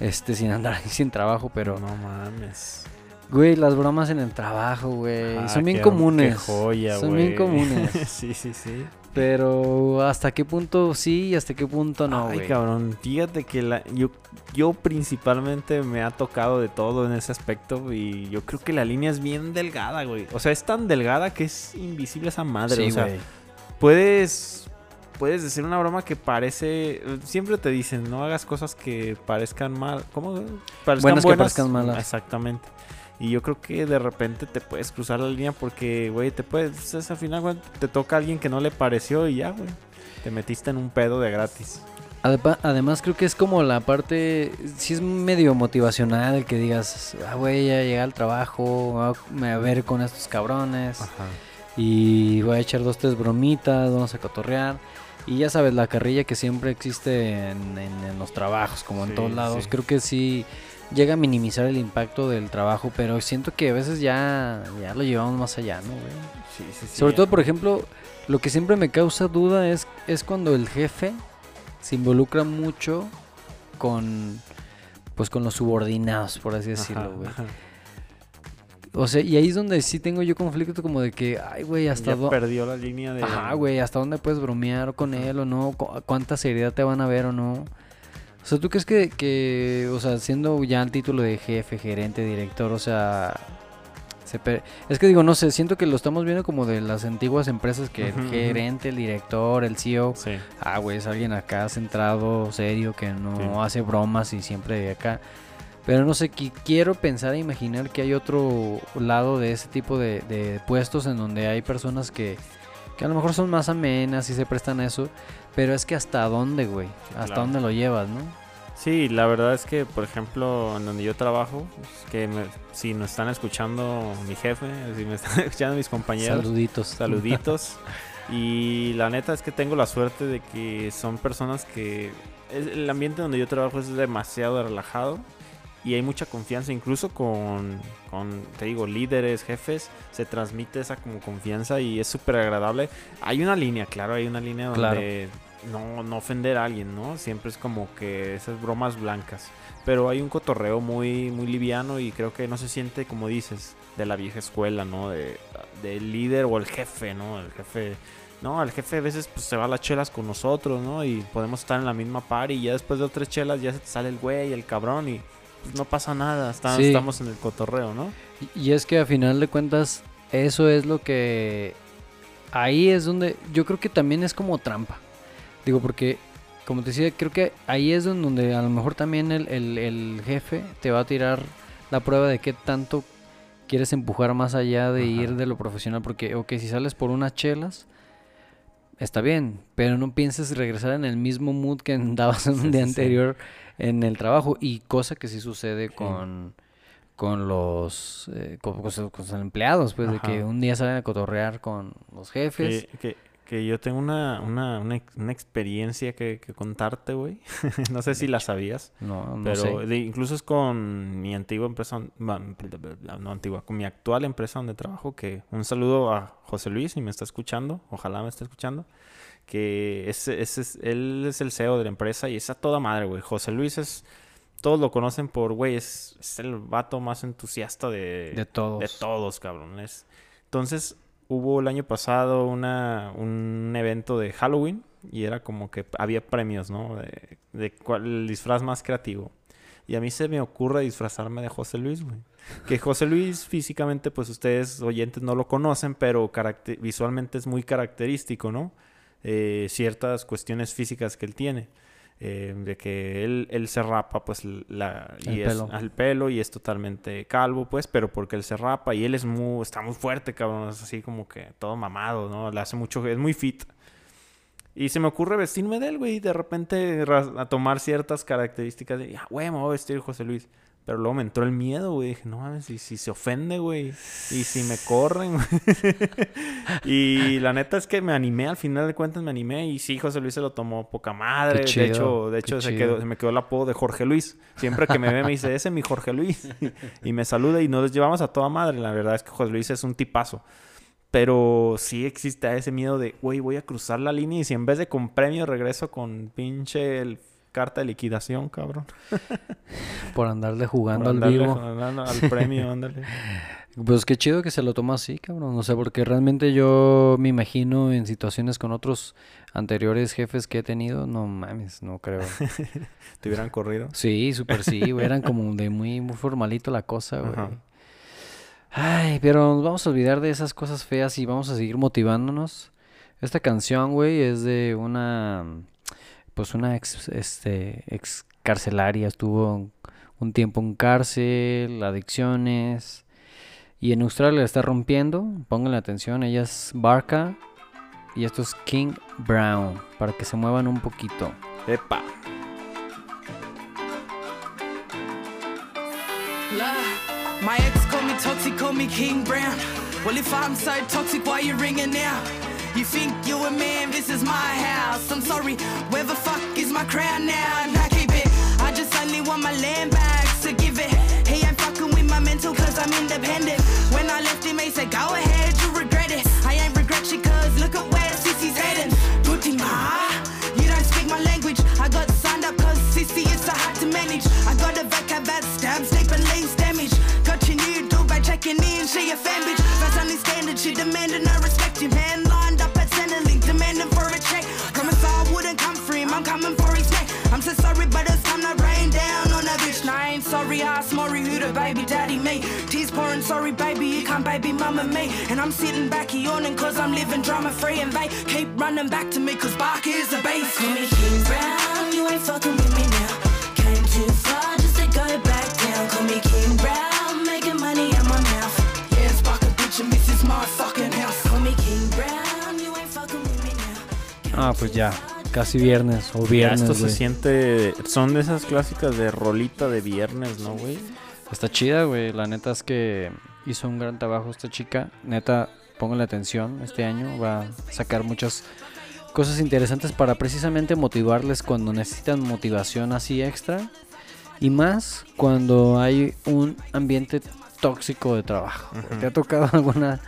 este sin [LAUGHS] andar ahí sin trabajo, pero No mames. güey, las bromas en el trabajo, güey, Ah, son bien comunes. Joya, son güey. bien comunes. [LAUGHS] sí, sí, sí. Pero hasta qué punto sí y hasta qué punto no, Ay, cabrón, fíjate que la, yo, yo principalmente me ha tocado de todo en ese aspecto y yo creo que la línea es bien delgada, güey. O sea, es tan delgada que es invisible esa madre. Sí, o sea, puedes, puedes decir una broma que parece, siempre te dicen, no hagas cosas que parezcan mal, ¿cómo? Parezcan Buenas que parezcan malas. Exactamente. Y yo creo que de repente te puedes cruzar la línea porque, güey, te puedes, es al final, güey, te toca a alguien que no le pareció y ya, güey. Te metiste en un pedo de gratis. Además creo que es como la parte, sí es medio motivacional el que digas, ah, güey, ya llegué al trabajo, va- me voy a ver con estos cabrones Ajá. y voy a echar dos, tres bromitas, vamos a cotorrear. Y ya sabes, la carrilla que siempre existe en, en- en los trabajos, como en todos lados, sí. creo que sí llega a minimizar el impacto del trabajo, pero siento que a veces ya, ya lo llevamos más allá, ¿no, güey? Sí, sí, sí. Sobre todo, por ejemplo, lo que siempre me causa duda es, es cuando el jefe se involucra mucho con pues con los subordinados, por así decirlo, Ajá, güey. O sea, y ahí es donde sí tengo yo conflicto como de que, ay, güey, hasta Ya dónde... perdió la línea de. Ajá, güey, hasta dónde puedes bromear con él o no, cu- cuánta seriedad te van a ver o no. O sea, ¿tú crees que, que, o sea, siendo ya el título de jefe, gerente, director, o sea, Se pe- Es que digo, no sé, siento que lo estamos viendo como de las antiguas empresas que el gerente, el director, el CEO, Sí. ah, güey, es alguien acá centrado, serio, que no Sí. hace bromas y siempre acá. Pero no sé, qui- quiero pensar e imaginar que hay otro lado de ese tipo de, de puestos en donde hay personas que, que a lo mejor son más amenas y se prestan a eso. Pero es que hasta dónde, güey, hasta Claro. dónde lo llevas, ¿no? Sí, la verdad es que, por ejemplo, en donde yo trabajo, que me- si nos están escuchando mi jefe, si me están [LAUGHS] escuchando mis compañeros, Saluditos. saluditos. [LAUGHS] y la neta es que tengo la suerte de que son personas que... el ambiente donde yo trabajo es demasiado relajado y hay mucha confianza, incluso con, con, te digo, líderes, jefes, se transmite esa como confianza y es súper agradable. Hay una línea, claro, hay una línea Claro. donde no, no ofender a alguien, ¿no? Siempre es como que esas bromas blancas. Pero hay un cotorreo muy, muy liviano y creo que no se siente, como dices, de la vieja escuela, ¿no? De, del líder o el jefe, ¿no? El jefe... No, el jefe a veces pues, se va a las chelas con nosotros, ¿no? Y podemos estar en la misma par y ya después de otras chelas ya se te sale el güey, el cabrón y pues, no pasa nada, está- Sí. estamos en el cotorreo, ¿no? Y- es que a final de cuentas, eso es lo que. Ahí es donde. Yo creo que también es como trampa. Digo, porque, como te decía, creo que ahí es don- donde a lo mejor también el, el- el jefe te va a tirar la prueba de qué tanto quieres empujar más allá de Ajá. ir de lo profesional. Porque, ok, si sales por unas chelas. Está bien, pero no pienses regresar en el mismo mood que andabas [LAUGHS] en un día sí, sí. En el trabajo. Y cosa que sí sucede con, con los eh, con, con los- con los empleados, pues, de que un día salen a cotorrear con los jefes. Que, que, que yo tengo una, una, una, una experiencia que, que contarte, güey. [LAUGHS] no sé si la sabías. No, no Pero sé. de- incluso es con mi antigua empresa, no antigua, con mi actual empresa donde trabajo, que un saludo a José Luis, si me está escuchando, ojalá me esté escuchando, que ese, ese es, él es el CEO de la empresa y es a toda madre, güey. José Luis es, todos lo conocen por, güey, es, es el vato más entusiasta de, De todos. de todos, cabrón. Es- Entonces, hubo el año pasado una, un evento de Halloween y era como que había premios, ¿no? De, de cuál el disfraz más creativo. Y a mí se me ocurre disfrazarme de José Luis, güey. Que José Luis físicamente, pues ustedes oyentes no lo conocen, pero visualmente es muy característico, ¿no? Eh, ciertas cuestiones físicas que él tiene. Eh, de que él, él se rapa, pues, la, El y es pelo. al pelo y es totalmente calvo, pues, pero porque él se rapa y él es muy, está muy fuerte, cabrón, es así como que todo mamado, ¿no? Le hace mucho, es muy fit. Y se me ocurre vestirme de él, güey, y de repente a tomar ciertas características de, ah, güey, me voy a vestir José Luis. Pero luego me entró el miedo, güey. Dije, no mames, y si se ofende, güey. Y si me [LAUGHS] corren, güey. y la neta es que me animé, al final de cuentas me animé. Y sí, José Luis se lo tomó poca madre. chido, de hecho, de hecho se, quedó, se me quedó el apodo de Jorge Luis. Siempre que me ve me dice, ese es mi Jorge Luis. [LAUGHS] y me saluda y nos llevamos a toda madre. La verdad es que José Luis es un tipazo. Pero sí existe ese miedo de, güey, voy a cruzar la línea y si en vez de con premio regreso con pinche el- carta de liquidación, cabrón. [LAUGHS] Por andarle jugando Por al vivo. Al premio, [LAUGHS] ándale. Pues qué chido que se lo toma así, cabrón. O sea, porque realmente yo me imagino en situaciones con otros anteriores jefes que he tenido, no mames, no creo. [LAUGHS] Te hubieran corrido. Sí, súper sí, güey. Eran como de muy, muy formalito la cosa, güey. Ajá. Ay, pero nos vamos a olvidar de esas cosas feas y vamos a seguir motivándonos. Esta canción, güey, es de una, pues una ex, este, ex carcelaria. Estuvo un tiempo en cárcel, adicciones. Y en Australia la está rompiendo. Pónganle atención, ella es Barca. Y esto es King Brown, para que se muevan un poquito. Epa. My ex call me toxic, call me King Brown. Well, if I'm so toxic, why you ringing now? You think you're a man, this is my house. I'm sorry, where the fuck is my crown now? And I keep it, I just only want my land back, so give it. He ain't fucking with my mental, cause I'm independent. When I left him, he said, go ahead, you regret it. I ain't regret shit, cause look at where Sissy's heading. Putting ah, you don't speak my language. I got signed up cause Sissy is so hard to manage. I got a vac that stabs deep and leaves damage. Got your new dog by checking in, she a fan bitch. That's only standard, she demanding I respect him. Hand I'm so sorry, but it's time to rain down on a bitch. Nah, I ain't sorry, ass Maury, who the baby daddy me. Tears pouring, sorry baby, you can't baby mama me. And I'm sitting back yawning cause I'm living drama free and they keep running back to me cause Bark is the base. Call me King Brown, you ain't fucking with me now. Came too far just to go back down. Call me King Brown, making money out my mouth. Yeah, Spark a bitch and this is my fucking house. Call me King Brown, you ain't fucking with me now. Ah, pues ya. Casi viernes o Ya viernes, esto se siente. Son de esas clásicas de rolita de viernes, ¿no, güey? Está chida, güey. La neta es que hizo un gran trabajo esta chica. Neta, póngale atención. Este año va a sacar muchas cosas interesantes para precisamente motivarles cuando necesitan motivación así extra. Y más cuando hay un ambiente tóxico de trabajo. ¿Te ha tocado [LAUGHS] alguna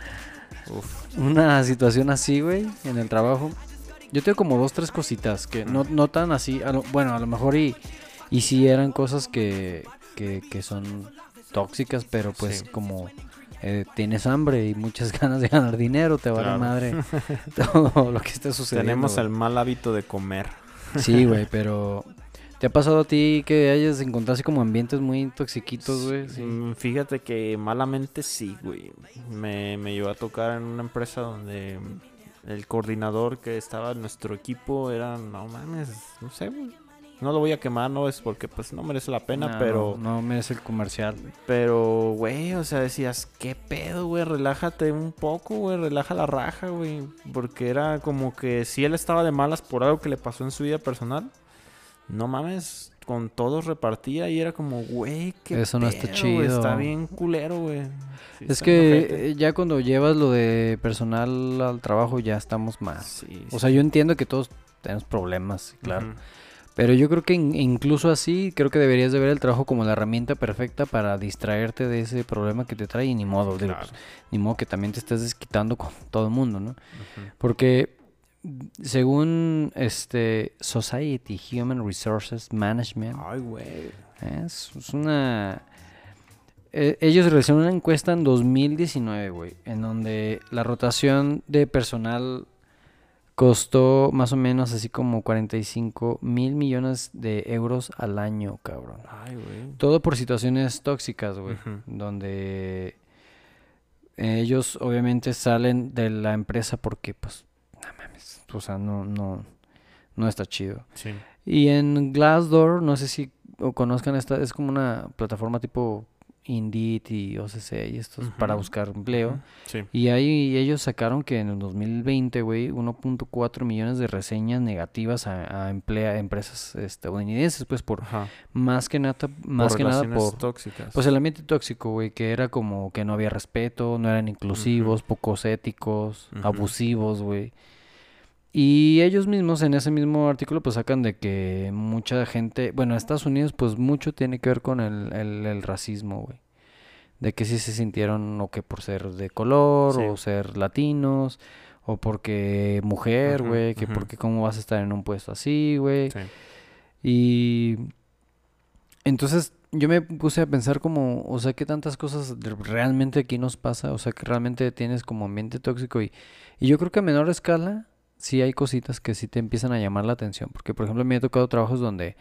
Uf. una situación así, güey, en el trabajo? Yo tengo como dos, tres cositas que no, no tan así. a lo- bueno, a lo mejor y, y sí eran cosas que, que, que son tóxicas, pero pues Sí. como eh, tienes hambre y muchas [LAUGHS] ganas de ganar dinero, te vale Claro. madre [LAUGHS] todo lo que esté sucediendo. Tenemos el mal hábito de comer. Sí, güey, pero ¿te ha pasado a ti que hayas encontrado así como ambientes muy toxiquitos, güey? Sí. Mm, Fíjate que malamente sí, güey. Me, me llevó a tocar en una empresa donde el coordinador que estaba en nuestro equipo era, no mames, no sé. No lo voy a quemar, no es porque pues no merece la pena, No, pero... No, no merece el comercial. Pero, güey, o sea, decías, ¿qué pedo, güey? Relájate un poco, güey, relaja la raja, güey. Porque era como que si él estaba de malas por algo que le pasó en su vida personal, no mames, con todos repartía y era como, güey, qué Eso no está güey, Está chido. bien culero, güey. Sí, Es que eh, ya cuando llevas lo de personal al trabajo ya estamos más. Sí, O sea, yo entiendo que todos tenemos problemas, claro. Pero yo creo que in- incluso así, creo que deberías de ver el trabajo como la herramienta perfecta para distraerte de ese problema que te trae y ni modo, digo, Claro. pues, ni modo que también te estés desquitando con todo el mundo, ¿no? Porque según este Society Human Resources Management, Ay, güey. es, es una... eh, ellos realizaron una encuesta en 2019, güey, en donde la rotación de personal costó más o menos así como 45 mil millones de euros al año, cabrón. Ay, güey. Todo por situaciones tóxicas, güey, donde ellos obviamente salen de la empresa porque, pues, o sea, no, no, no está chido. Sí. Y en Glassdoor, no sé si conozcan esta, es como una plataforma tipo Indeed y OCC y estos para buscar empleo. Sí. Y ahí ellos sacaron que en el 2020, güey, 1.4 millones de reseñas negativas a, a emplea- a empresas estadounidenses, pues por más que nada, más Por que nada por tóxicas. pues el ambiente tóxico, güey, que era como que no había respeto, no eran inclusivos, pocos éticos, abusivos, güey. Y ellos mismos en ese mismo artículo pues sacan de que mucha gente, bueno, en Estados Unidos pues mucho tiene que ver con el, el, el racismo, güey. De que sí se sintieron o que por ser de color Sí. o ser latinos o porque mujer, güey, que porque cómo vas a estar en un puesto así, güey. Sí. Y entonces yo me puse a pensar como, o sea, qué tantas cosas realmente aquí nos pasa, o sea, que realmente tienes como ambiente tóxico y, y yo creo que a menor escala sí hay cositas que sí te empiezan a llamar la atención, porque por ejemplo me ha tocado trabajos donde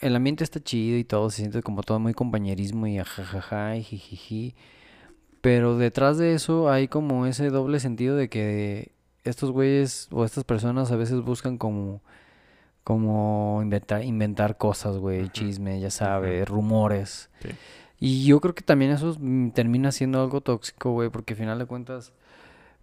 el ambiente está chido y todo, se siente como todo muy compañerismo y ajajaja y jijiji, pero detrás de eso hay como ese doble sentido de que estos güeyes o estas personas a veces buscan como como inventar, inventar cosas, güey, chisme, ya sabes, rumores. Sí. Y yo creo que también eso mm, termina siendo algo tóxico, güey, porque al final de cuentas,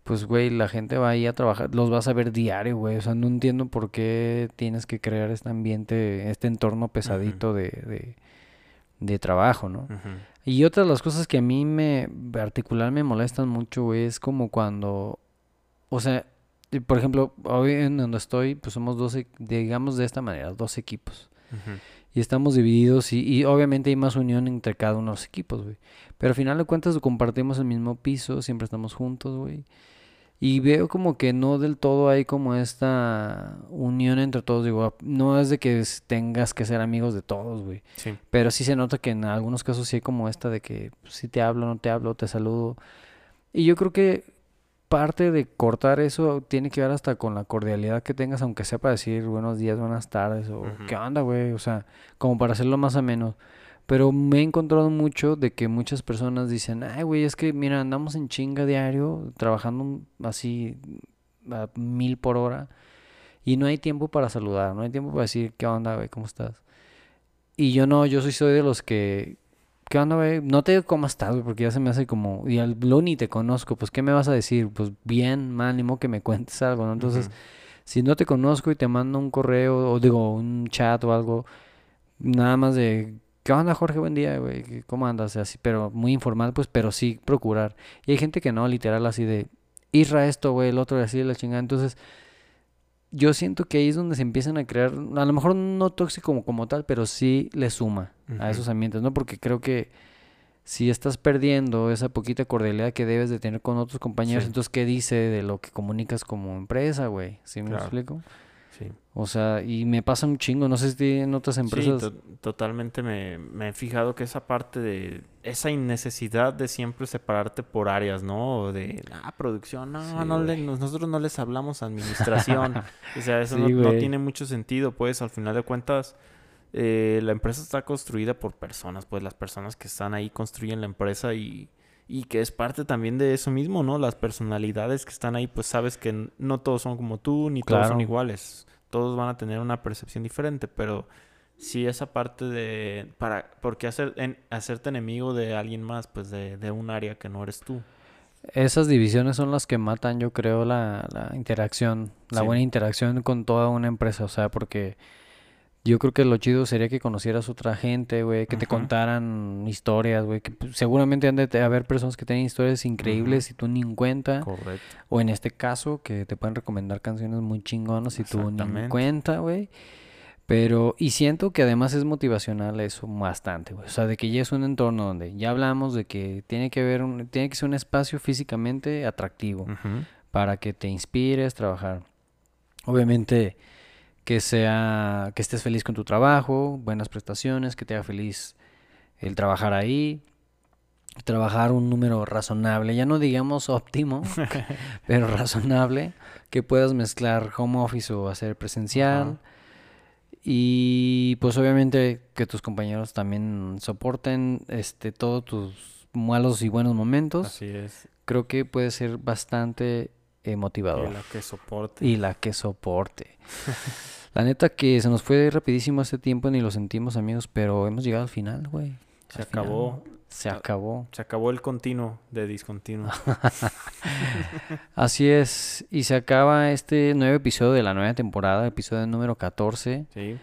pues, güey, la gente va ahí a trabajar, los vas a ver diario, güey. O sea, no entiendo por qué tienes que crear este ambiente, este entorno pesadito de, de, de trabajo, ¿no? Y otra de las cosas que a mí me particular me molestan mucho, güey, es como cuando, o sea, por ejemplo, hoy en donde estoy, pues somos dos, digamos de esta manera, dos equipos. Y estamos divididos y, y obviamente hay más unión entre cada uno de los equipos, güey. Pero al final de cuentas compartimos el mismo piso, siempre estamos juntos, güey. Y veo como que no del todo hay como esta unión entre todos, digo, no es de que tengas que ser amigos de todos, güey. Sí. Pero sí se nota que en algunos casos sí hay como esta de que si te hablo, no te hablo, te saludo. Y yo creo que parte de cortar eso tiene que ver hasta con la cordialidad que tengas, aunque sea para decir buenos días, buenas tardes o qué onda, güey. O sea, como para hacerlo más ameno. Pero me he encontrado mucho de que muchas personas dicen, ay, güey, es que, mira, andamos en chinga diario, trabajando así a mil por hora, y no hay tiempo para saludar, no hay tiempo para decir, ¿qué onda, güey? ¿Cómo estás? Y yo no, yo soy, soy de los que, ¿qué onda, güey? No te digo cómo estás, güey, porque ya se me hace como, y al lo ni te conozco, pues, ¿qué me vas a decir? Pues, bien, mal, ni modo que me [LAUGHS] cuentes algo, ¿no? Entonces, si no te conozco y te mando un correo, o digo, un chat o algo, nada más de, ¿qué onda, Jorge? Buen día, güey, ¿qué- ¿cómo andas? Así, pero muy informal, pues, pero sí procurar. Y hay gente que no, literal, así de, Isra esto, güey, el otro, así de la chingada. Entonces, yo siento que ahí es donde se empiezan a crear, a lo mejor no tóxico como, como tal, pero sí le suma a esos ambientes, ¿no? Porque creo que si estás perdiendo esa poquita cordialidad que debes de tener con otros compañeros, Sí. entonces, ¿qué dice de lo que comunicas como empresa, güey? ¿Sí me Claro. explico? Sí. O sea, y me pasa un chingo, no sé si en otras Sí, empresas... to- totalmente me, me he fijado que esa parte de esa innecesidad de siempre separarte por áreas, ¿no? O de, ah, producción, no, Sí, no le- nosotros no les hablamos administración. [LAUGHS] o sea, eso Sí, no, no tiene mucho sentido, pues, al final de cuentas, eh, la empresa está construida por personas, pues las personas que están ahí construyen la empresa y, y que es parte también de eso mismo, ¿no? Las personalidades que están ahí, pues sabes que no todos son como tú, ni todos son iguales. Todos van a tener una percepción diferente, pero sí esa parte de para ¿por qué hacer en- hacerte enemigo de alguien más, pues de, de un área que no eres tú? Esas divisiones son las que matan, yo creo, la, la interacción, la Sí. buena interacción con toda una empresa, o sea, porque yo creo que lo chido sería que conocieras otra gente, güey, que te contaran historias, güey, que pues, seguramente han de haber personas que tienen historias increíbles y tú ni en cuenta, Correcto. o en este caso, que te pueden recomendar canciones muy chingonas y tú ni en cuenta, güey. Pero, y siento que además es motivacional eso bastante, güey. O sea, de que ya es un entorno donde ya hablamos de que tiene que haber un, tiene que ser un espacio físicamente atractivo para que te inspires, trabajar. Obviamente que sea, que estés feliz con tu trabajo, buenas prestaciones, que te haga feliz el trabajar ahí, trabajar un número razonable, ya no digamos óptimo, [LAUGHS] pero razonable, que puedas mezclar home office o hacer presencial. Y pues obviamente que tus compañeros también soporten este todos tus malos y buenos momentos Así es. creo que puede ser bastante eh, Y motivador. la que soporte. Y la que soporte. [LAUGHS] la neta que se nos fue rapidísimo este tiempo, ni lo sentimos amigos, pero hemos llegado al final, güey. Se Al final. acabó. Se acabó. Se acabó el continuo de discontinuo. [LAUGHS] [LAUGHS] Así es. Y se acaba este nuevo episodio de la nueva temporada, episodio número 14 Sí.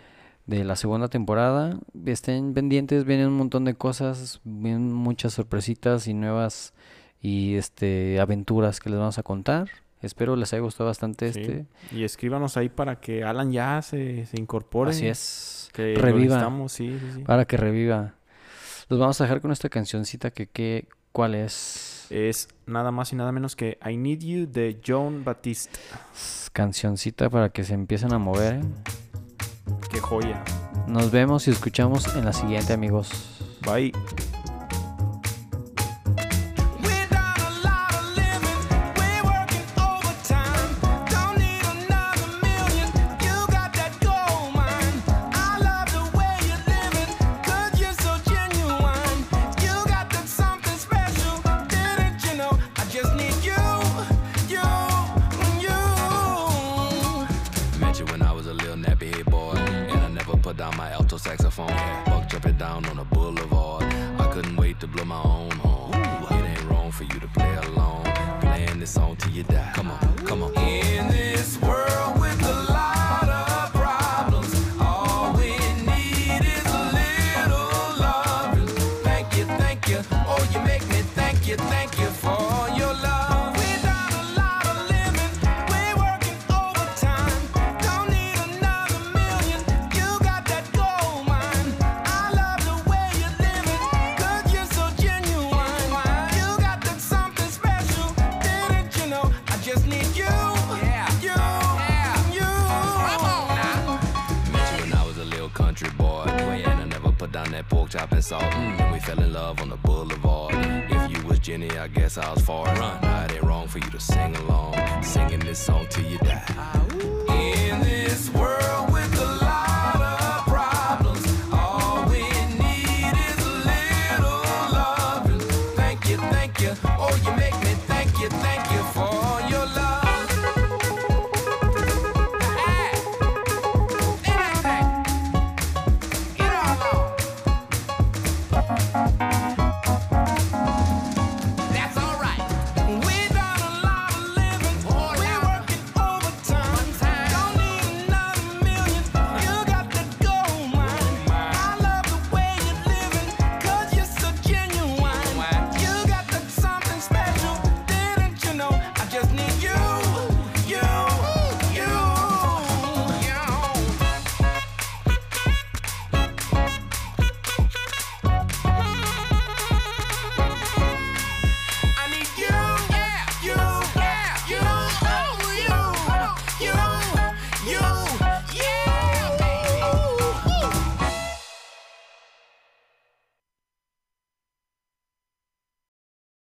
de la segunda temporada. Estén pendientes, vienen un montón de cosas, vienen muchas sorpresitas y nuevas y este aventuras que les vamos a contar. Espero les haya gustado bastante sí. este. Y escríbanos ahí para que Alan ya se, se incorpore. Así es. Que Reviva. sí, sí. Para que reviva. Los vamos a dejar con esta cancioncita que, que ¿cuál es? Es nada más y nada menos que I Need You de John Batiste. Cancioncita para que se empiecen a mover. ¿eh? Qué joya. Nos vemos y escuchamos en la siguiente, amigos. Bye.